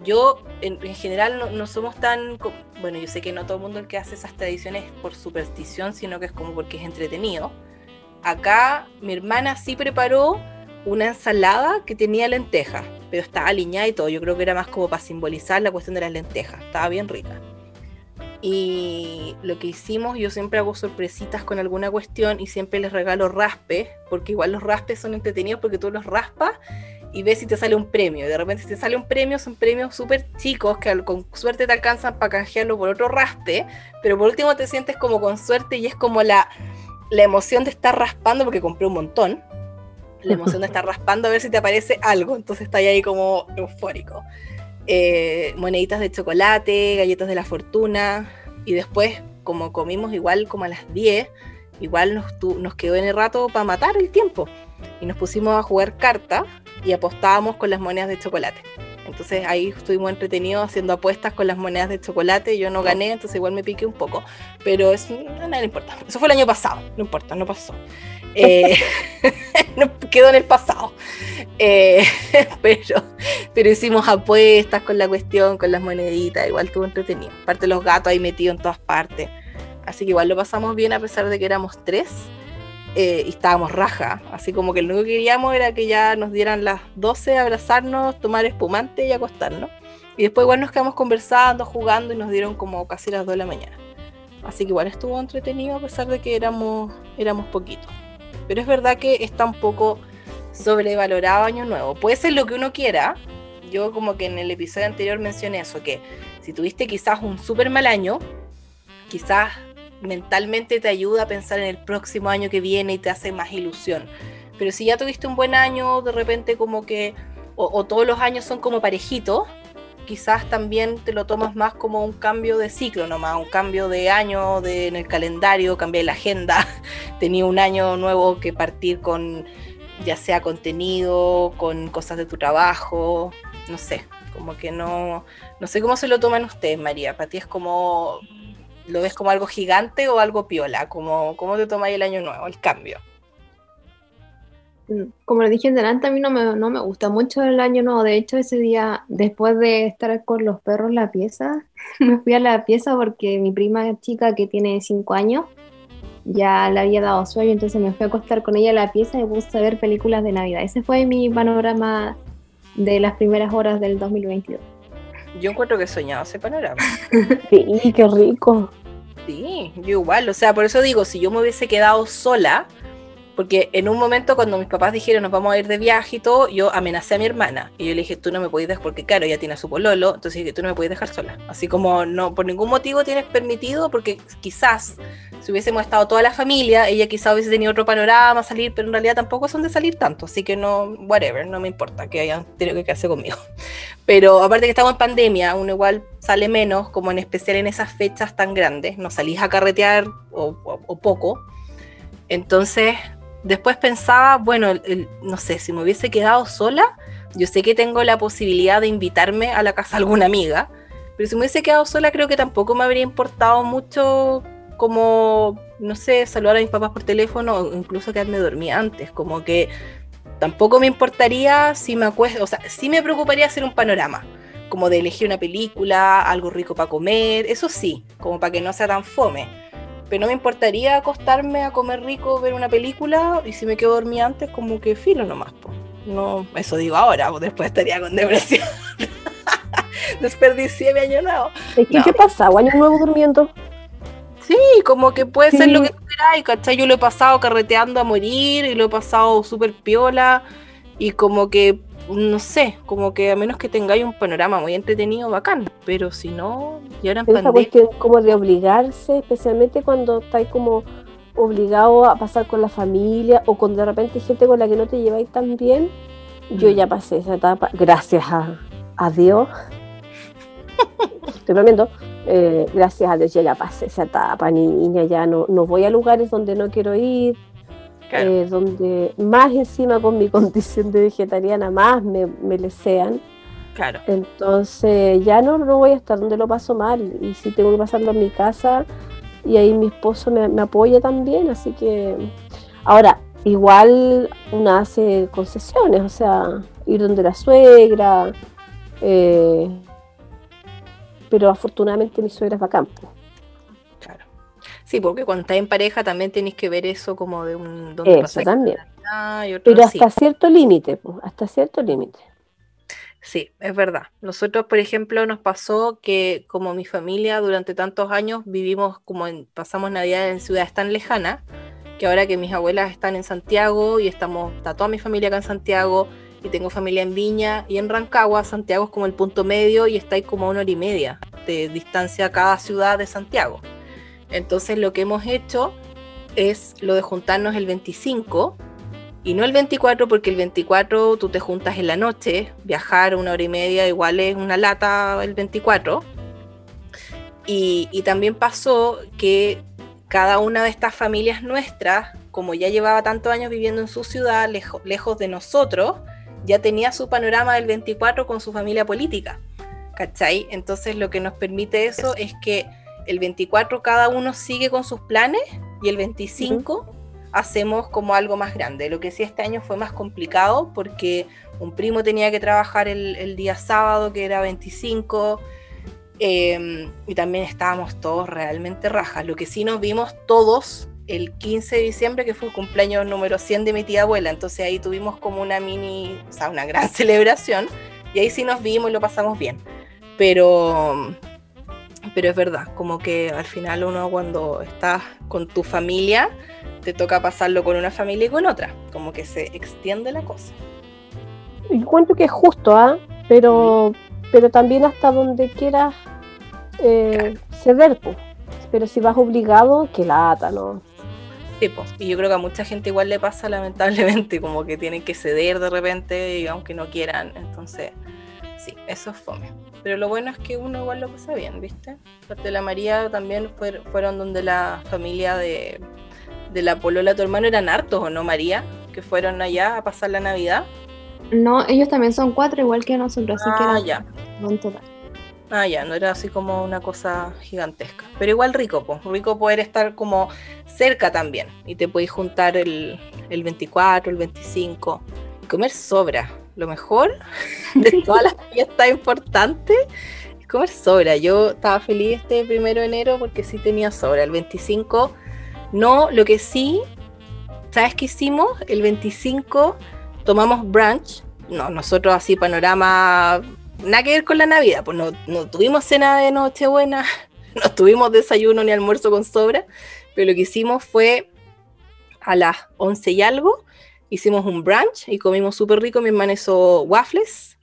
yo en, general no, somos tan, bueno, yo sé que no todo el mundo el que hace esas tradiciones por superstición, sino que es como porque es entretenido. Acá mi hermana sí preparó una ensalada que tenía lentejas, pero estaba aliñada y todo. Yo creo que era más como para simbolizar la cuestión de las lentejas. Estaba bien rica. Y lo que hicimos, yo siempre hago sorpresitas con alguna cuestión y siempre les regalo raspes, porque igual los raspes son entretenidos porque tú los raspas y ves si te sale un premio. Y de repente si te sale un premio, son premios súper chicos que con suerte te alcanzan para canjearlo por otro raspe, pero por último te sientes como con suerte y es como la, la emoción de estar raspando, porque compré un montón, la emoción de estar raspando a ver si te aparece algo, entonces está ahí como eufórico. Eh, moneditas de chocolate, galletas de la fortuna, y después, como comimos igual como a las 10, igual nos, nos quedó en el rato para matar el tiempo. Y nos pusimos a jugar cartas y apostábamos con las monedas de chocolate. Entonces ahí estuvimos entretenidos haciendo apuestas con las monedas de chocolate. Yo no gané, entonces igual me piqué un poco. Pero es, nadie le importa. Eso fue el año pasado, no importa, no pasó. Eh, quedó en el pasado. Eh, pero, pero hicimos apuestas con la cuestión, con las moneditas. Igual estuvo entretenido. Aparte los gatos ahí metidos en todas partes. Así que igual lo pasamos bien a pesar de que éramos tres. Eh, y estábamos raja, así como que lo único que queríamos era que ya nos dieran las 12, abrazarnos, tomar espumante y acostarnos. Y después igual nos quedamos conversando, jugando y nos dieron como casi las 2 de la mañana. Así que igual estuvo entretenido a pesar de que éramos, éramos poquitos. Pero es verdad que está un poco sobrevalorado Año Nuevo. Puede ser lo que uno quiera. Yo como que en el episodio anterior mencioné eso, que si tuviste quizás un súper mal año, quizás mentalmente te ayuda a pensar en el próximo año que viene y te hace más ilusión. Pero si ya tuviste un buen año, de repente como que, o, todos los años son como parejitos, quizás también te lo tomas más como un cambio de ciclo nomás, un cambio de año de, en el calendario, cambié la agenda, tenía un año nuevo que partir con ya sea contenido, con cosas de tu trabajo, no sé, como que no, no sé cómo se lo toman ustedes, María, para ti es como ¿Lo ves como algo gigante o algo piola? ¿Cómo, cómo te tomáis el año nuevo, el cambio? Mm, como lo dije delante, a mí no me, no me gusta mucho el año nuevo. De hecho, ese día, después de estar con los perros en la pieza, me fui a la pieza porque mi prima chica, que tiene cinco años, ya le había dado sueño, entonces me fui a acostar con ella en la pieza y puse a ver películas de Navidad. Ese fue mi panorama de las primeras horas del 2022. Yo encuentro que he soñado ese panorama. sí, qué rico. Sí, yo igual, o sea, por eso digo, si yo me hubiese quedado sola, porque en un momento cuando mis papás dijeron nos vamos a ir de viaje y todo, yo amenacé a mi hermana y yo le dije, tú no me puedes dejar, porque claro, ella tiene a su pololo, entonces dije, tú no me puedes dejar sola. Así como no, por ningún motivo tienes permitido, porque quizás si hubiésemos estado toda la familia, ella quizás hubiese tenido otro panorama, salir, pero en realidad tampoco son de salir tanto, así que no, whatever, no me importa que hayan tenido que quedarse conmigo. Pero aparte que estamos en pandemia, uno igual sale menos, como en especial en esas fechas tan grandes, no salís a carretear o, o poco. Entonces, después pensaba, bueno, no sé, si me hubiese quedado sola, yo sé que tengo la posibilidad de invitarme a la casa de alguna amiga, pero si me hubiese quedado sola creo que tampoco me habría importado mucho como, no sé, saludar a mis papás por teléfono o incluso quedarme dormida antes, como que tampoco me importaría si me acuesto, o sea, sí me preocuparía hacer un panorama, como de elegir una película, algo rico para comer, eso sí, como para que no sea tan fome pero no me importaría acostarme a comer rico, ver una película y si me quedo dormida antes, como que filo nomás. No, eso digo ahora, después estaría con depresión. Desperdicié mi año nuevo. ¿Qué pasa? ¿Año nuevo durmiendo? Sí, como que puede ser lo que tú quieras, ¿cachai? Yo lo he pasado carreteando a morir y lo he pasado súper piola y como que no sé, como que a menos que tengáis un panorama muy entretenido, bacán, pero si no, y ahora en Esa cuestión como de obligarse, especialmente cuando estáis como obligado a pasar con la familia o con de repente gente con la que no te lleváis tan bien, yo mm. ya pasé esa etapa, gracias a, Dios. Estoy bromeando. Eh, gracias a Dios ya pasé esa etapa, niña, ya no, no voy a lugares donde no quiero ir, eh, donde más encima con mi condición de vegetariana más me, me lesean. Claro. Entonces ya no, no voy a estar donde lo paso mal y si tengo que pasarlo en mi casa y ahí mi esposo me, apoya también, así que ahora igual una hace concesiones, o sea, ir donde la suegra, eh, pero afortunadamente mi suegra es bacán. Sí, porque cuando estás en pareja también tenéis que ver eso como de un... Eso también. Pero hasta cierto límite, hasta cierto límite. Sí, es verdad. Nosotros, por ejemplo, nos pasó que como mi familia durante tantos años vivimos como en, pasamos Navidad en ciudades tan lejanas, que ahora que mis abuelas están en Santiago y estamos, está toda mi familia acá en Santiago, y tengo familia en Viña y en Rancagua. Santiago es como el punto medio y está ahí como a una hora y media de distancia a cada ciudad de Santiago. Entonces lo que hemos hecho es lo de juntarnos el 25 y no el 24 porque el 24 tú te juntas en la noche, viajar una hora y media igual es una lata el 24. Y, también pasó que cada una de estas familias nuestras, como ya llevaba tantos años viviendo en su ciudad, lejos de nosotros, ya tenía su panorama del 24 con su familia política. ¿Cachai? Entonces lo que nos permite eso es que el 24 cada uno sigue con sus planes y el 25 hacemos como algo más grande. Lo que sí este año fue más complicado porque un primo tenía que trabajar el, día sábado, que era 25, em, y también estábamos todos realmente rajas. Lo que sí nos vimos todos el 15 de diciembre, que fue el cumpleaños número 100 de mi tía abuela, entonces ahí tuvimos como una mini, o sea, una gran celebración, y ahí sí nos vimos y lo pasamos bien. Pero pero es verdad, como que al final uno cuando estás con tu familia, te toca pasarlo con una familia y con otra, como que se extiende la cosa. Y cuento que es justo, ¿ah? Pero, pero también hasta donde quieras eh, ceder, pues. Pero si vas obligado, que lata, ¿no? Sí, pues. Y yo creo que a mucha gente igual le pasa lamentablemente, como que tienen que ceder de repente, y aunque no quieran. Entonces, sí, eso es fome. Pero lo bueno es que uno igual lo pasa bien, ¿viste? Parte de la María también fueron donde la familia de, la polola de tu hermano eran hartos, ¿o no, María? Que fueron allá a pasar la Navidad. No, ellos también son cuatro, igual que nosotros, así que ah, ya. total. Ah, ya, no era así como una cosa gigantesca. Pero igual rico, pues. Rico poder estar como cerca también. Y te podéis juntar el, el 24, el 25. comer sobra lo mejor de todas las fiestas importantes es comer sobra. Yo estaba feliz este primero de enero porque sí tenía sobra. El 25, no, lo que sí, ¿sabes qué hicimos? El 25 tomamos brunch. No, nosotros así, panorama, nada que ver con la Navidad. Pues no, no tuvimos cena de Nochebuena, no tuvimos desayuno ni almuerzo con sobra. Pero lo que hicimos fue a las 11 y algo hicimos un brunch y comimos súper rico. Mi hermana hizo waffles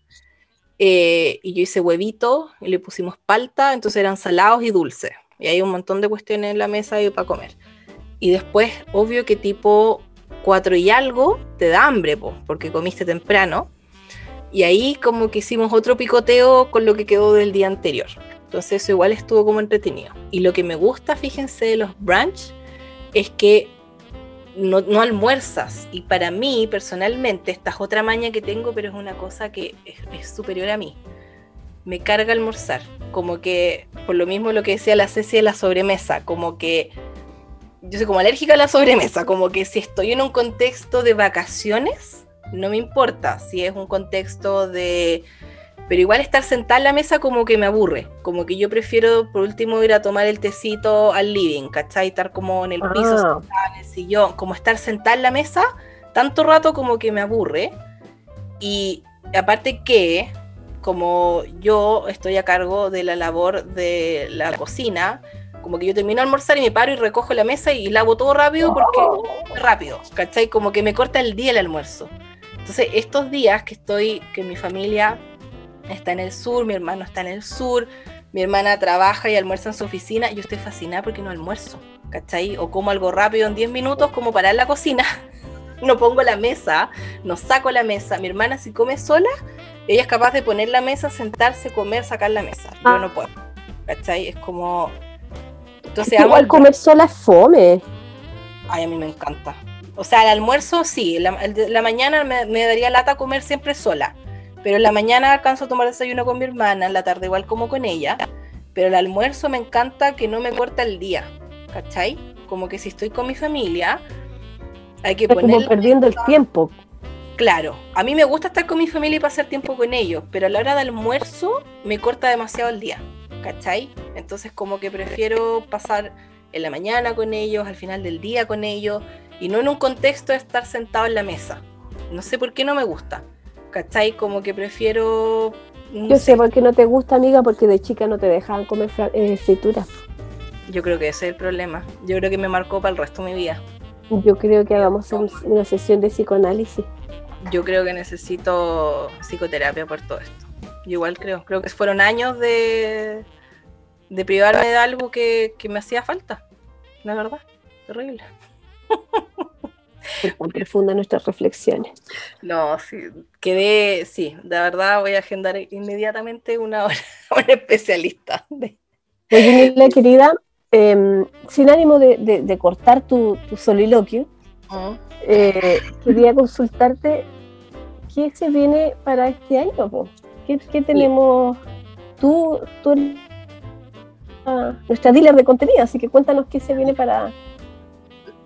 eh, y yo hice huevito y le pusimos palta, entonces eran salados y dulces. Y hay un montón de cuestiones en la mesa para comer. Y después, obvio que tipo cuatro y algo te da hambre, porque comiste temprano. Y ahí como que hicimos otro picoteo con lo que quedó del día anterior. Entonces eso igual estuvo como entretenido. Y lo que me gusta, fíjense, de los brunch es que no, almuerzas. Y para mí, personalmente, esta es otra maña que tengo, pero es una cosa que es, superior a mí. Me carga almorzar. Como que, por lo mismo lo que decía la Ceci de la sobremesa, como que yo soy como alérgica a la sobremesa, como que si estoy en un contexto de vacaciones, no me importa. Si es un contexto de pero igual estar sentada en la mesa como que me aburre, como que yo prefiero por último ir a tomar el tecito al living, ¿cachai? Estar como en el piso, ah. sentada en el sillón, como estar sentada en la mesa tanto rato como que me aburre. Y aparte que, como yo estoy a cargo de la labor de la cocina, como que yo termino de almorzar y me paro y recojo la mesa y lavo todo rápido porque rápido, ¿cachai? Como que me corta el día el almuerzo. Entonces, estos días que estoy, que mi familia está en el sur, mi hermano está en el sur, mi hermana trabaja y almuerza en su oficina, yo estoy fascinada porque no almuerzo, ¿cachai? O como algo rápido en 10 minutos, como parar la cocina, no pongo la mesa, no saco la mesa. Mi hermana si come sola, ella es capaz de poner la mesa, sentarse, comer, sacar la mesa. Yo no puedo, ¿cachai? Es como... Entonces, igual comer sola es fome. Ay, a mí me encanta. O sea, el almuerzo sí, la, la mañana me, me daría lata comer siempre sola pero en la mañana alcanzo a tomar desayuno con mi hermana, en la tarde igual como con ella. Pero el almuerzo me encanta que no me corta el día, ¿cachai? Como que si estoy con mi familia, hay que poner. Como perdiendo el tiempo. Claro, a mí me gusta estar con mi familia y pasar tiempo con ellos, pero a la hora de almuerzo me corta demasiado el día, ¿cachai? Entonces como que prefiero pasar en la mañana con ellos, al final del día con ellos, y no en un contexto de estar sentado en la mesa. No sé por qué no me gusta. ¿Cachai? Como que prefiero... Yo sé por qué no te gusta, amiga, porque de chica no te dejaban comer eh, frituras. Yo creo que ese es el problema. Yo creo que me marcó para el resto de mi vida. Yo creo que hagamos una sesión de psicoanálisis. yo creo que necesito psicoterapia por todo esto. Yo igual creo, creo que fueron años de, de privarme de algo que, me hacía falta, la verdad, terrible. Tan profundas nuestras reflexiones. No, sí, quedé, sí, de verdad voy a agendar inmediatamente una hora a un especialista. De... Oye, la querida, em, sin ánimo de, cortar tu, soliloquio, eh, quería consultarte qué se viene para este año. ¿Qué, tenemos? Tú, tú nuestra dealer de contenido, así que cuéntanos qué se viene para,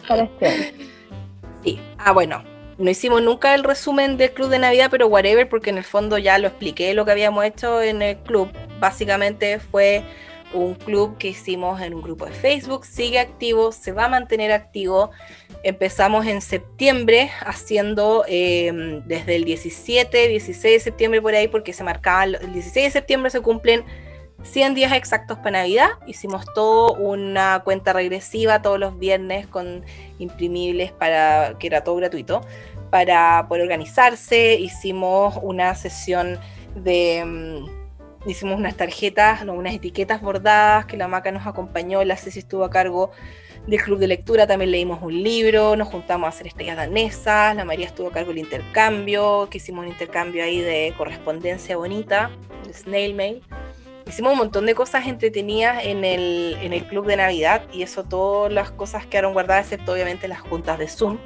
para este año. Sí, ah, bueno, no hicimos nunca el resumen del club de Navidad, pero whatever, porque en el fondo ya lo expliqué lo que habíamos hecho en el club. Básicamente fue un club que hicimos en un grupo de Facebook, sigue activo, se va a mantener activo. Empezamos en septiembre haciendo em, desde el 17, 16 de septiembre por ahí, porque se marcaba el 16 de septiembre se cumplen 100 días exactos para Navidad. Hicimos todo una cuenta regresiva todos los viernes con imprimibles para que era todo gratuito para poder organizarse. Hicimos una sesión de mm, hicimos unas tarjetas, unas etiquetas bordadas que la maca nos acompañó, la Ceci estuvo a cargo del club de lectura, también leímos un libro, nos juntamos a hacer estrellas danesas, la María estuvo a cargo del intercambio, que hicimos un intercambio ahí de correspondencia bonita, de snail mail hicimos un montón de cosas entretenidas en el, en el club de Navidad y eso todas las cosas quedaron guardadas, excepto obviamente las juntas de Zoom,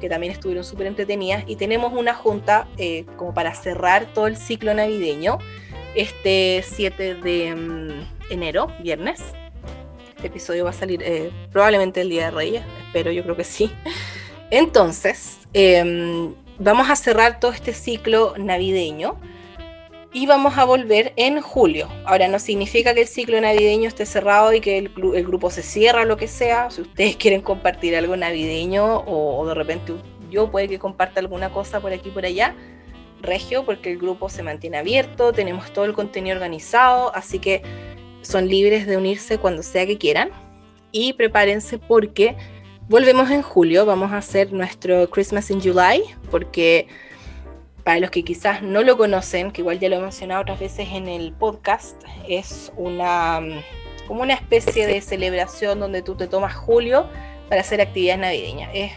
que también estuvieron súper entretenidas. Y tenemos una junta eh, como para cerrar todo el ciclo navideño, este 7 de mm, enero, viernes. Este episodio va a salir eh, probablemente el Día de Reyes, espero, yo creo que sí. Entonces, em, vamos a cerrar todo este ciclo navideño y vamos a volver en julio. Ahora no significa que el ciclo navideño esté cerrado y que el, grupo se cierra o lo que sea. Si ustedes quieren compartir algo navideño o, de repente yo puede que comparta alguna cosa por aquí y por allá, regio, porque el grupo se mantiene abierto, tenemos todo el contenido organizado, así que son libres de unirse cuando sea que quieran. Y prepárense porque volvemos en julio, vamos a hacer nuestro Christmas in July, porque para los que quizás no lo conocen, que igual ya lo he mencionado otras veces en el podcast, es una como una especie de celebración donde tú te tomas julio para hacer actividades navideñas. Es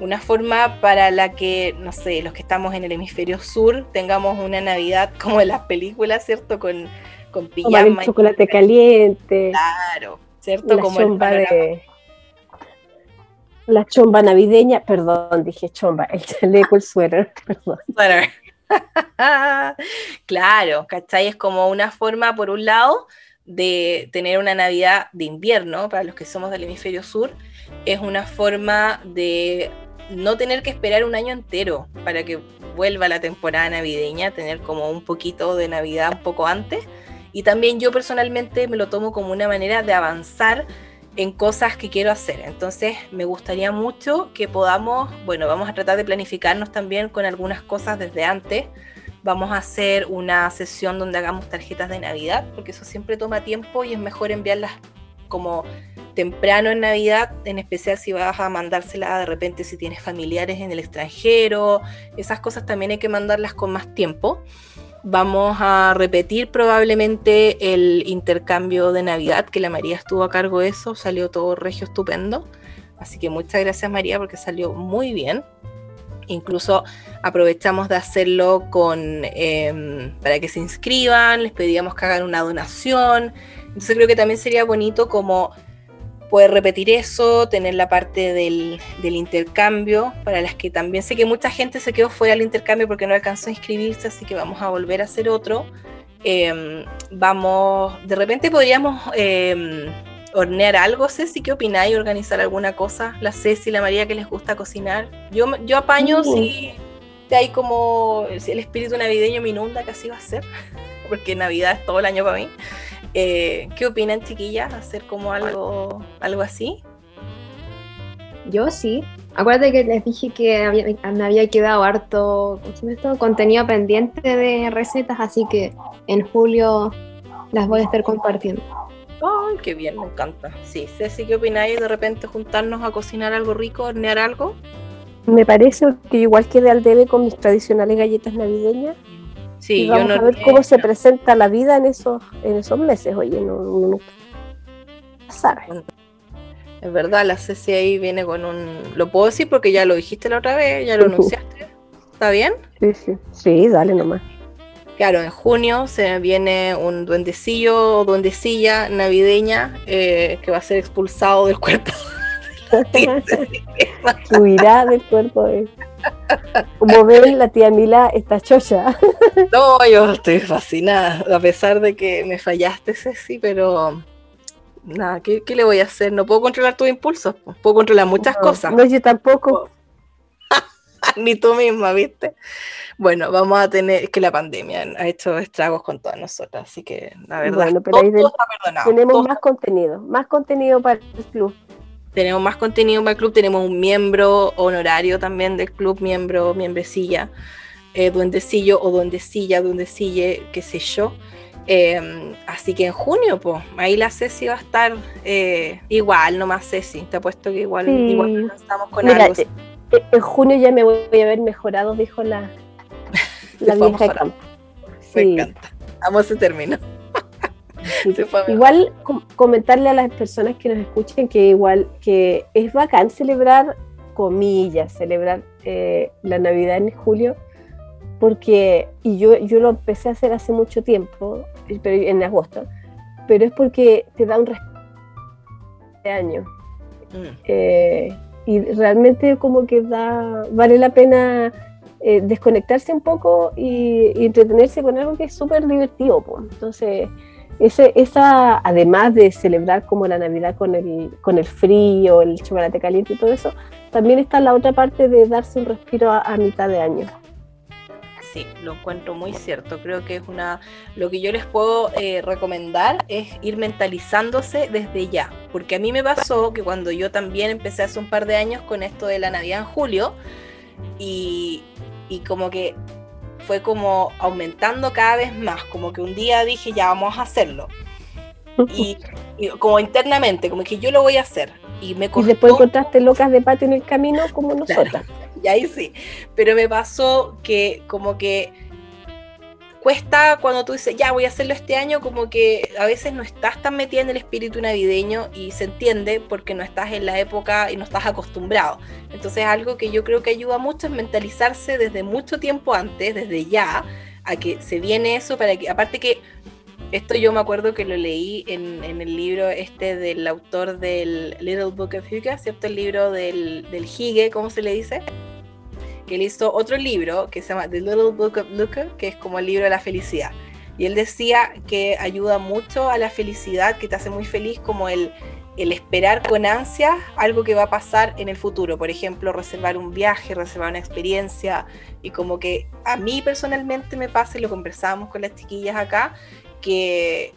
una forma para la que, no sé, los que estamos en el hemisferio sur tengamos una Navidad como en las películas, ¿cierto? Con, con pijama. chocolate caliente. Claro, ¿cierto? como el de, la chomba navideña, perdón, dije chomba, el chaleco, el suéter, claro, ¿cachai? Es como una forma, por un lado, de tener una Navidad de invierno, para los que somos del hemisferio sur, es una forma de no tener que esperar un año entero para que vuelva la temporada navideña, tener como un poquito de Navidad un poco antes. Y también yo personalmente me lo tomo como una manera de avanzar en cosas que quiero hacer. Entonces me gustaría mucho que podamos, bueno, vamos a tratar de planificarnos también con algunas cosas desde antes. Vamos a hacer una sesión donde hagamos tarjetas de Navidad, porque eso siempre toma tiempo y es mejor enviarlas como temprano en Navidad, en especial si vas a mandársela de repente si tienes familiares en el extranjero. Esas cosas también hay que mandarlas con más tiempo. Vamos a repetir probablemente el intercambio de Navidad, que la María estuvo a cargo de eso, salió todo regio estupendo. Así que muchas gracias María porque salió muy bien. Incluso aprovechamos de hacerlo con em, para que se inscriban, les pedíamos que hagan una donación. Entonces creo que también sería bonito como poder repetir eso, tener la parte del, intercambio, para las que también sé que mucha gente se quedó fuera del intercambio porque no alcanzó a inscribirse, así que vamos a volver a hacer otro. Em, vamos, de repente podríamos em, hornear algo, Ceci, ¿qué opináis? Organizar alguna cosa, la Ceci y la María que les gusta cocinar. Yo, yo apaño si hay como el espíritu navideño me inunda, que así va a ser, porque Navidad es todo el año para mí. Eh, ¿Qué opinan, chiquillas? ¿Hacer como algo, algo así? Yo sí. Acuérdate que les dije que me había quedado harto contenido pendiente de recetas, así que en julio las voy a estar compartiendo. Ay, qué bien, me encanta. Sí, Ceci, ¿qué opináis de repente juntarnos a cocinar algo rico, hornear algo? Me parece que igual quedé al debe con mis tradicionales galletas navideñas. Sí, vamos yo no a ver cómo se presenta la vida en esos, en esos meses. Oye, no, no, sabe. Es verdad, la Ceci ahí viene con un. Lo puedo decir porque ya lo dijiste la otra vez, ya lo anunciaste. ¿Está bien? Sí, sí. Sí, dale nomás. Claro, en junio se viene un duendecillo o duendecilla navideña eh, que va a ser expulsado del cuerpo. Huirá del cuerpo de... Como ven, la tía Mila está chocha. no, yo estoy fascinada, a pesar de que me fallaste, Ceci, pero nada, ¿qué, le voy a hacer? No puedo controlar tus impulsos, puedo controlar muchas cosas. No, yo tampoco. Ni tú misma, ¿viste? Bueno, vamos a tener, es que la pandemia ha hecho estragos con todas nosotras, así que la verdad, bueno, pero tenemos más contenido, más contenido para el club. Tenemos más contenido para el club, tenemos un miembro honorario también del club, miembro, membresilla, eh, duendecillo o duendecilla, duendecille, qué sé yo. Em, así que en junio, pues, ahí la Ceci va a estar eh, igual, nomás Ceci. Te apuesto que igual, igual estamos con algo. Eh, eh, en junio ya me voy a ver mejorado, dijo la, la vieja campo. Me encanta. Vamos a terminar. igual comentarle a las personas que nos escuchen que igual que es bacán celebrar comillas, celebrar la Navidad en julio, porque, y yo, yo lo empecé a hacer hace mucho tiempo, pero en agosto, pero es porque te da un respiro de año. Mm. Eh, y realmente como que da, vale la pena eh, desconectarse un poco y, entretenerse con algo que es súper divertido. Entonces, ese, esa, además de celebrar como la Navidad con el, con el frío, el chocolate caliente y todo eso, también está la otra parte de darse un respiro a mitad de año sí, lo encuentro muy cierto. Creo que es una. Lo que yo les puedo eh, recomendar es ir mentalizándose desde ya. Porque a mí me pasó que cuando yo también empecé hace un par de años con esto de la Navidad en julio, y, y como que fue como aumentando cada vez más. Como que un día dije, ya vamos a hacerlo. Y, como internamente, como que yo lo voy a hacer. Y, me y después encontraste locas de patio en el camino como nosotras y ahí sí. Pero me pasó que como que cuesta cuando tú dices, ya voy a hacerlo este año, como que a veces no estás tan metida en el espíritu navideño y se entiende porque no estás en la época y no estás acostumbrado. Entonces algo que yo creo que ayuda mucho es mentalizarse desde mucho tiempo antes, desde ya, a que se viene eso para que, aparte que esto yo me acuerdo que lo leí en, el libro este del autor del Little Book of Hugo, ¿cierto? El libro del, del Hige, ¿cómo se le dice? Que él hizo otro libro que se llama The Little Book of Luca, que es como el libro de la felicidad. Y él decía que ayuda mucho a la felicidad, que te hace muy feliz, como el, el esperar con ansia algo que va a pasar en el futuro. Por ejemplo, reservar un viaje, reservar una experiencia. Y como que a mí personalmente me pasa, y lo conversábamos con las chiquillas acá, que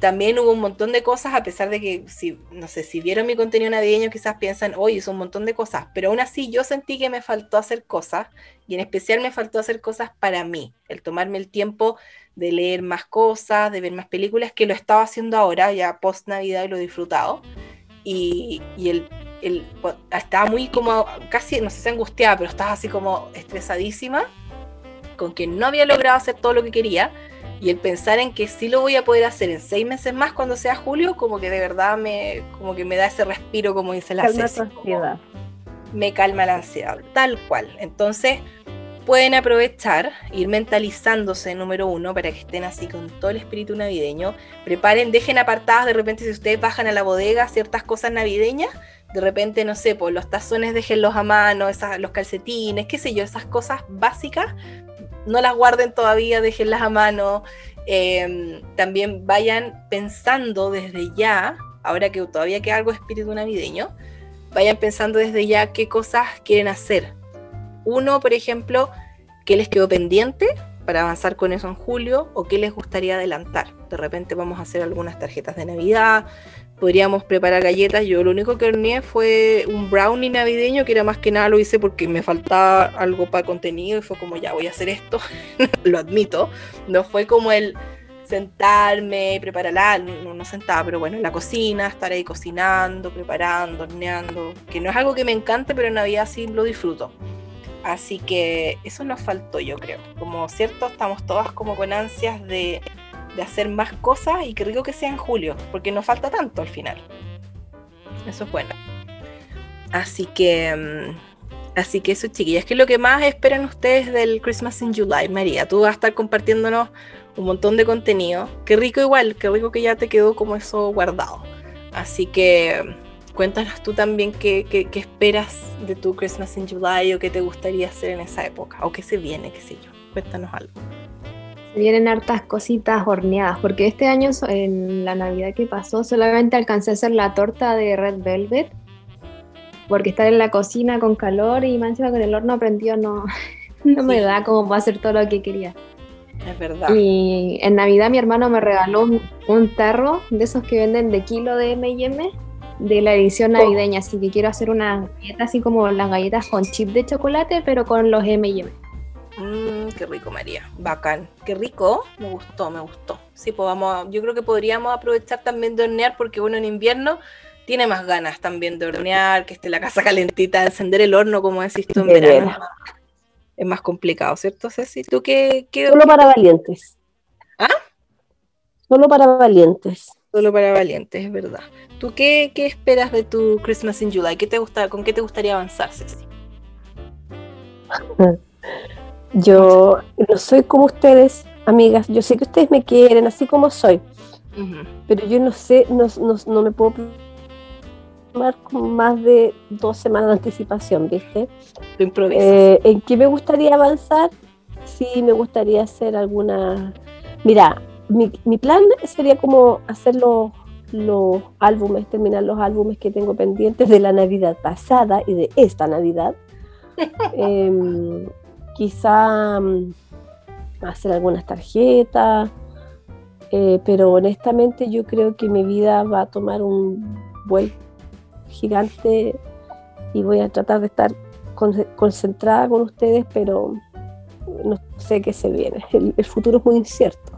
también hubo un montón de cosas, a pesar de que, si, no sé, si vieron mi contenido navideño, quizás piensan, oye, hizo un montón de cosas, pero aún así yo sentí que me faltó hacer cosas, y en especial me faltó hacer cosas para mí, el tomarme el tiempo de leer más cosas, de ver más películas, que lo estaba haciendo ahora, ya post Navidad y lo he disfrutado, y, y el, el, estaba muy como, casi, no sé si angustiada, pero estaba así como estresadísima, con que no había logrado hacer todo lo que quería, y el pensar en que sí lo voy a poder hacer en seis meses más cuando sea julio, como que de verdad me, como que me da ese respiro, como dice la calma ansiedad. Me calma la ansiedad, tal cual. Entonces, pueden aprovechar, ir mentalizándose, número uno, para que estén así con todo el espíritu navideño. Preparen, dejen apartadas de repente si ustedes bajan a la bodega ciertas cosas navideñas, de repente, no sé, pues los tazones déjenlos a mano, esas, los calcetines, qué sé yo, esas cosas básicas no las guarden todavía, déjenlas a mano. Em, también vayan pensando desde ya, ahora que todavía queda algo espíritu navideño, vayan pensando desde ya qué cosas quieren hacer. Uno, por ejemplo, qué les quedó pendiente para avanzar con eso en julio o qué les gustaría adelantar. De repente vamos a hacer algunas tarjetas de Navidad, podríamos preparar galletas. Yo lo único que horneé fue un brownie navideño, que era más que nada lo hice porque me faltaba algo para contenido y fue como ya voy a hacer esto, lo admito. No fue como el sentarme prepararla, no, no sentada, pero bueno, en la cocina, estar ahí cocinando, preparando, horneando, que no es algo que me encante, pero en Navidad sí lo disfruto. Así que eso nos faltó, yo creo. Como cierto, estamos todas como con ansias de, de hacer más cosas y qué rico que sea en julio, porque nos falta tanto al final. Eso es bueno. Así que, mm, así que eso, chiquillas, ¿qué es lo que más esperan ustedes del Christmas in July? María, tú vas a estar compartiéndonos un montón de contenido. Qué rico igual, qué rico que ya te quedó como eso guardado. Así que mm, cuéntanos tú también qué, qué, qué esperas de tu Christmas in July o qué te gustaría hacer en esa época o qué se viene, qué sé yo. Cuéntanos algo. Se vienen hartas cositas horneadas, porque este año, en la Navidad que pasó, solamente alcancé a hacer la torta de Red Velvet, porque estar en la cocina con calor y mancha con el horno prendido no, no me da como para hacer todo lo que quería. Es verdad. Y en Navidad mi hermano me regaló un, un tarro de esos que venden de kilo de M&M de la edición navideña, así que quiero hacer una galleta así como las galletas con chip de chocolate, pero con los M&M. Mmm, qué rico, María. Bacán. Qué rico. Me gustó, me gustó. Sí, pues vamos a- yo creo que podríamos aprovechar también de hornear porque uno en invierno tiene más ganas también de hornear, que esté la casa calentita, encender el horno, como decís tú en De verano. Es más complicado, ¿cierto, Ceci? ¿Tú qué, qué Solo para valientes. ¿Ah? Solo para valientes. Solo para valientes, es verdad. ¿Tú qué, qué esperas de tu Christmas in July? ¿Qué te gusta, ¿Con qué te gustaría avanzar, Ceci? Yo no soy como ustedes, amigas. Yo sé que ustedes me quieren así como soy, pero yo no sé, no, no, no me puedo tomar con más de dos semanas de anticipación, ¿viste? Improvisas. Eh, ¿En qué me gustaría avanzar? Sí, me gustaría hacer alguna... Mira, mi, mi plan sería como hacer los, los álbumes, terminar los álbumes que tengo pendientes de la Navidad pasada y de esta Navidad. Em, quizá mm, hacer algunas tarjetas, eh, pero honestamente yo creo que mi vida va a tomar un vuelo gigante y voy a tratar de estar con- concentrada con ustedes, pero no sé qué se viene. El, el futuro es muy incierto.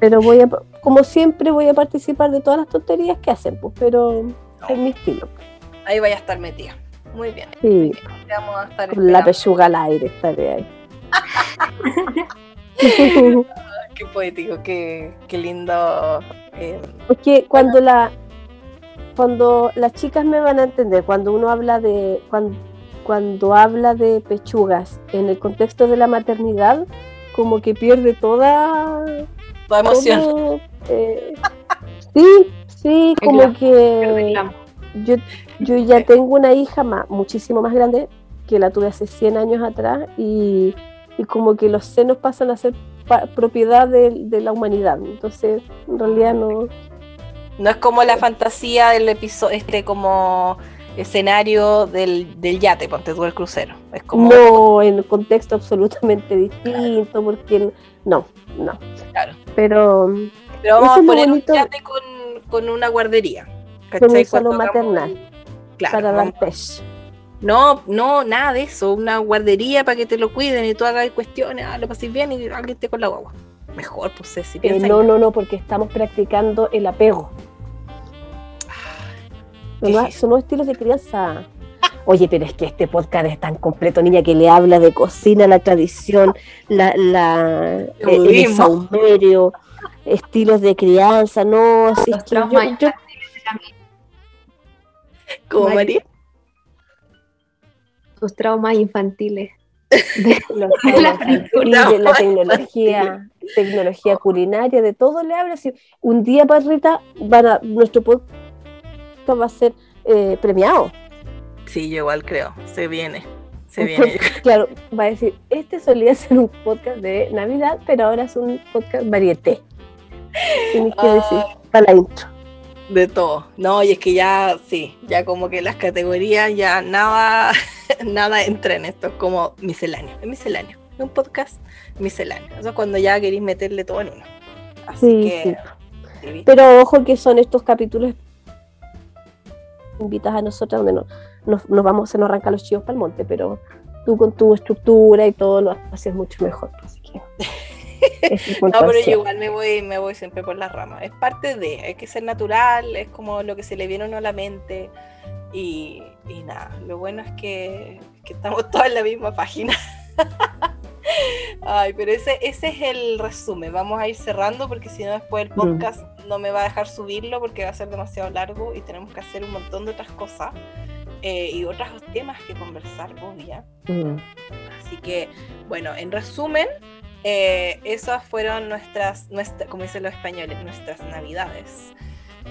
Pero voy a, como siempre, voy a participar de todas las tonterías que hacen, pues, pero es mi estilo. Ahí vaya a estar metida. Muy bien. Sí, Te vamos a estar con la pechuga al aire estaré ahí. Qué poético, qué, qué lindo. eh, Porque cuando la cuando las chicas me van a entender, cuando uno habla de cuando, cuando habla de pechugas en el contexto de la maternidad, como que pierde toda toda emoción. todo, eh, sí, sí, como que. Yo, yo ya tengo una hija ma- muchísimo más grande que la tuve hace 100 años atrás y, y como que los senos pasan a ser pa- propiedad de, de la humanidad. Entonces, en realidad no, No es como la fantasía del episodio, este como escenario del, del yate, ponte tú el crucero. Es como, no en un contexto absolutamente distinto, porque no, no. Claro. Pero pero vamos a poner un yate con, con una guardería. Con ¿cachai? un salón Cuando hagamos- maternal Claro, para vamos- dar pez. No, no, nada de eso. Una guardería para que te lo cuiden y tú hagas cuestiones, ah, lo pases bien y alguien esté con la guagua. Mejor, pues si Eh, piensa no, no, no, porque estamos practicando el apego. qué Son, son nuevos estilos de crianza. Oye, pero es que este podcast es tan completo, niña, que le habla de cocina, la tradición, la, la, eh, el saumerio, estilos de crianza, no, si es Los que yo- traumas yo- como María. Tus traumas infantiles. los La infantiles, la tecnología, tecnología culinaria, de todo le habla. Si un día, Parrita, van a, nuestro podcast va a ser eh, premiado. Sí, yo igual creo. Se viene. Se viene. Claro, va a decir, este solía ser un podcast de Navidad, pero ahora es un podcast varieté. Tienes que decir para la intro. De todo. No, y es que ya, sí, ya como que las categorías ya nada, nada entra en esto. Es como misceláneo. Es misceláneo. Es un podcast misceláneo. Eso es cuando ya queréis meterle todo en uno. Así Sí, que. sí. sí, ¿viste? Pero ojo que son estos capítulos invitas a nosotras donde no- nos, nos vamos, se nos arrancan los chivos para el monte, pero tú con tu estructura y todo lo haces mucho mejor. Así que no, pero yo igual me voy, me voy siempre por las ramas. Es parte de, hay que ser natural, es como lo que se le viene a uno a la mente. Y, y nada, lo bueno es que, que estamos todos en la misma página. Ay, pero ese, ese es el resumen. Vamos a ir cerrando porque si no después el mm. podcast no me va a dejar subirlo porque va a ser demasiado largo y tenemos que hacer un montón de otras cosas eh, y otros temas que conversar, obvia. Mm. Así que, bueno, en resumen, eh, esas fueron nuestras, nuestra, como dicen los españoles, nuestras navidades.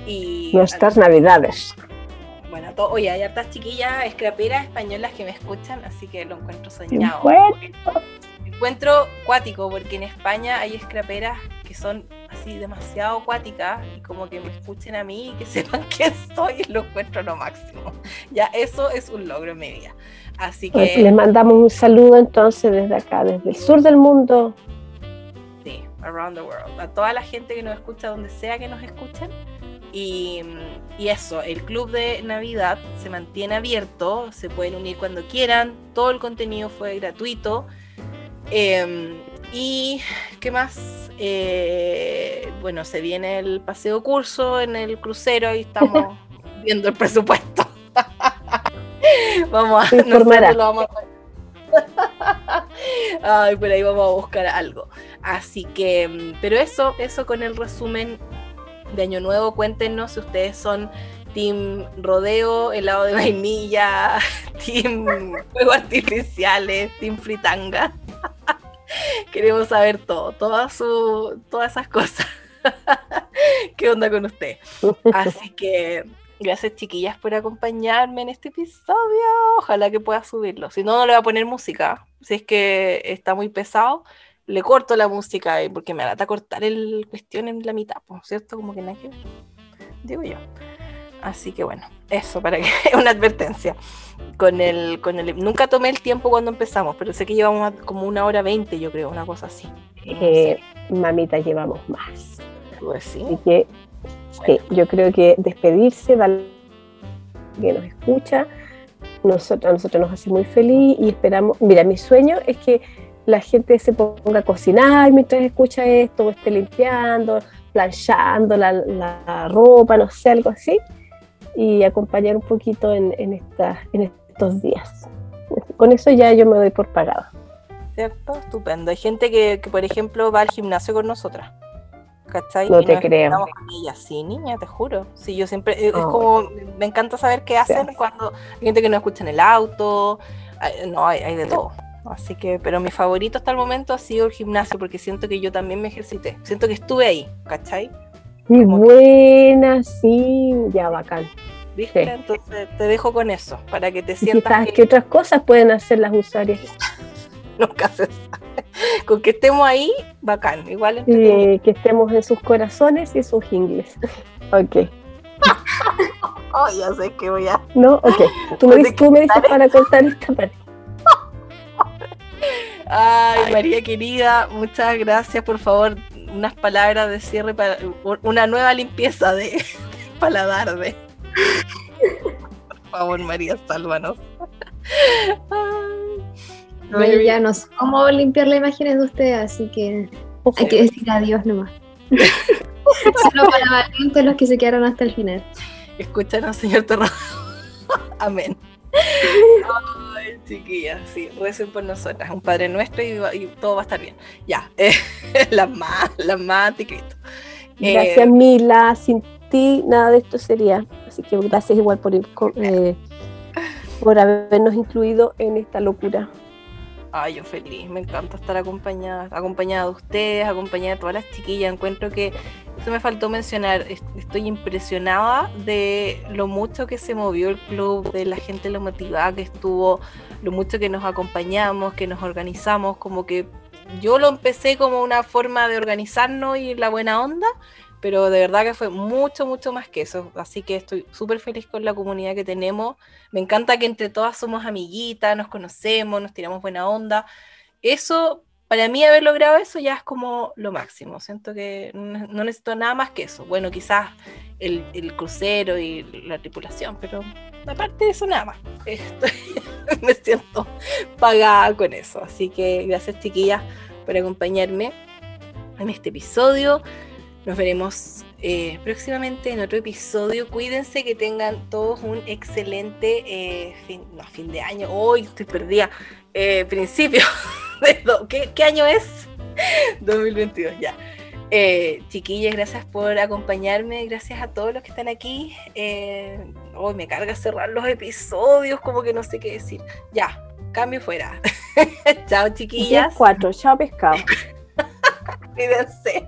Y, nuestras navidades. Bueno, oye, hay hartas chiquillas escraperas españolas que me escuchan, así que lo encuentro soñado. Encuentro cuático, porque en España hay escraperas que son así demasiado acuáticas y como que me escuchen a mí y que sepan que soy, lo encuentro lo máximo. Ya, eso es un logro en mi vida. Así pues que... les mandamos un saludo entonces desde acá, desde el sur del mundo. Sí, around the world. A toda la gente que nos escucha, donde sea que nos escuchen. Y, y, eso, el club de Navidad se mantiene abierto, se pueden unir cuando quieran, todo el contenido fue gratuito. Em, y qué más, eh, bueno, se viene el paseo curso en el crucero y estamos viendo el presupuesto. vamos a, no lo vamos a Ay, por ahí vamos a buscar algo. Así que, mm, pero eso, eso con el resumen de Año Nuevo, cuéntenos si ustedes son Team Rodeo, helado de vainilla, Team Fuegos Artificiales, Team Fritanga. Queremos saber todo, todas, su, todas esas cosas. ¿Qué onda con usted? Así que gracias chiquillas por acompañarme en este episodio. Ojalá que pueda subirlo. Si no, no le voy a poner música. Si es que está muy pesado, le corto la música porque me a cortar el cuestión en la mitad, ¿cierto? Como que nada que ver. Digo yo. Así que bueno, eso para que una advertencia. Con el, con el, nunca tomé el tiempo cuando empezamos, pero sé que llevamos como una hora veinte, yo creo, una cosa así. Eh, mamita, llevamos más. Pues sí. Así que sí, yo creo que despedirse, que nos escucha, nosotros, a nosotros nos hace muy feliz y esperamos, mira, mi sueño es que la gente se ponga a cocinar mientras escucha esto, o esté limpiando, planchando la, ropa, no sé, algo así y acompañar un poquito en, en, en estos días. Con eso ya yo me doy por pagado. ¿Cierto? Estupendo. Hay gente que, por ejemplo, va al gimnasio con nosotras. ¿Cachai? No te creo. Sí, niña, te juro. Sí, yo siempre, es como, me encanta saber qué hacen cuando hay gente que no escucha en el auto. No, hay, hay de todo. Así que, pero mi favorito hasta el momento ha sido el gimnasio porque siento que yo también me ejercité. Siento que estuve ahí, ¿cachai? Muy buena, sí, ya bacán. ¿Viste? Entonces te dejo con eso, para que te sientas. ¿Qué otras cosas pueden hacer las usuarias? Nunca se sabe. Con que estemos ahí, bacán. Igual que estemos en sus corazones y sus ingles. ok. oh, ya sé que voy a. No, ok. Tú me, dices, tú me dices para cortar esta parte. Ay, María querida, muchas gracias. Por favor, unas palabras de cierre para una nueva limpieza de, paladar de. Por favor, María, sálvanos. No, ya no sé cómo limpiar las imágenes de usted, así que hay que decir adiós nomás. Solo para valientes los que se quedaron hasta el final. Escucharon, señor Terror. Amén chiquillas, sí, recen por nosotras, un Padre Nuestro y, todo va a estar bien. Ya, eh, las más, las más anticristo. Gracias, eh, Mila, sin ti nada de esto sería. Así que gracias igual por, eh, por habernos incluido en esta locura. Ay, yo feliz, me encanta estar acompañada, acompañada de ustedes, acompañada de todas las chiquillas. Encuentro que eso me faltó mencionar. Estoy impresionada de lo mucho que se movió el club, de la gente lo motivada que estuvo, lo mucho que nos acompañamos, que nos organizamos. Como que yo lo empecé como una forma de organizarnos y la buena onda, pero de verdad que fue mucho, mucho más que eso. Así que estoy súper feliz con la comunidad que tenemos. Me encanta que entre todas somos amiguitas, nos conocemos, nos tiramos buena onda. Eso, para mí haber logrado eso ya es como lo máximo. Siento que no necesito nada más que eso. Bueno, quizás el, crucero y la tripulación, pero aparte de eso nada más. Estoy, me siento pagada con eso. Así que gracias chiquillas por acompañarme en este episodio. Nos veremos eh, próximamente en otro episodio. Cuídense que tengan todos un excelente eh, fin, no, fin de año. Hoy estoy perdida. Eh, principio. ¿Qué, ¿Qué año es? 2022, ya. Eh, chiquillas, gracias por acompañarme, gracias a todos los que están aquí. Eh, hoy me carga cerrar los episodios, como que no sé qué decir. Ya, cambio fuera. chao, chiquillas. 4, chao, pescado. Cuídense.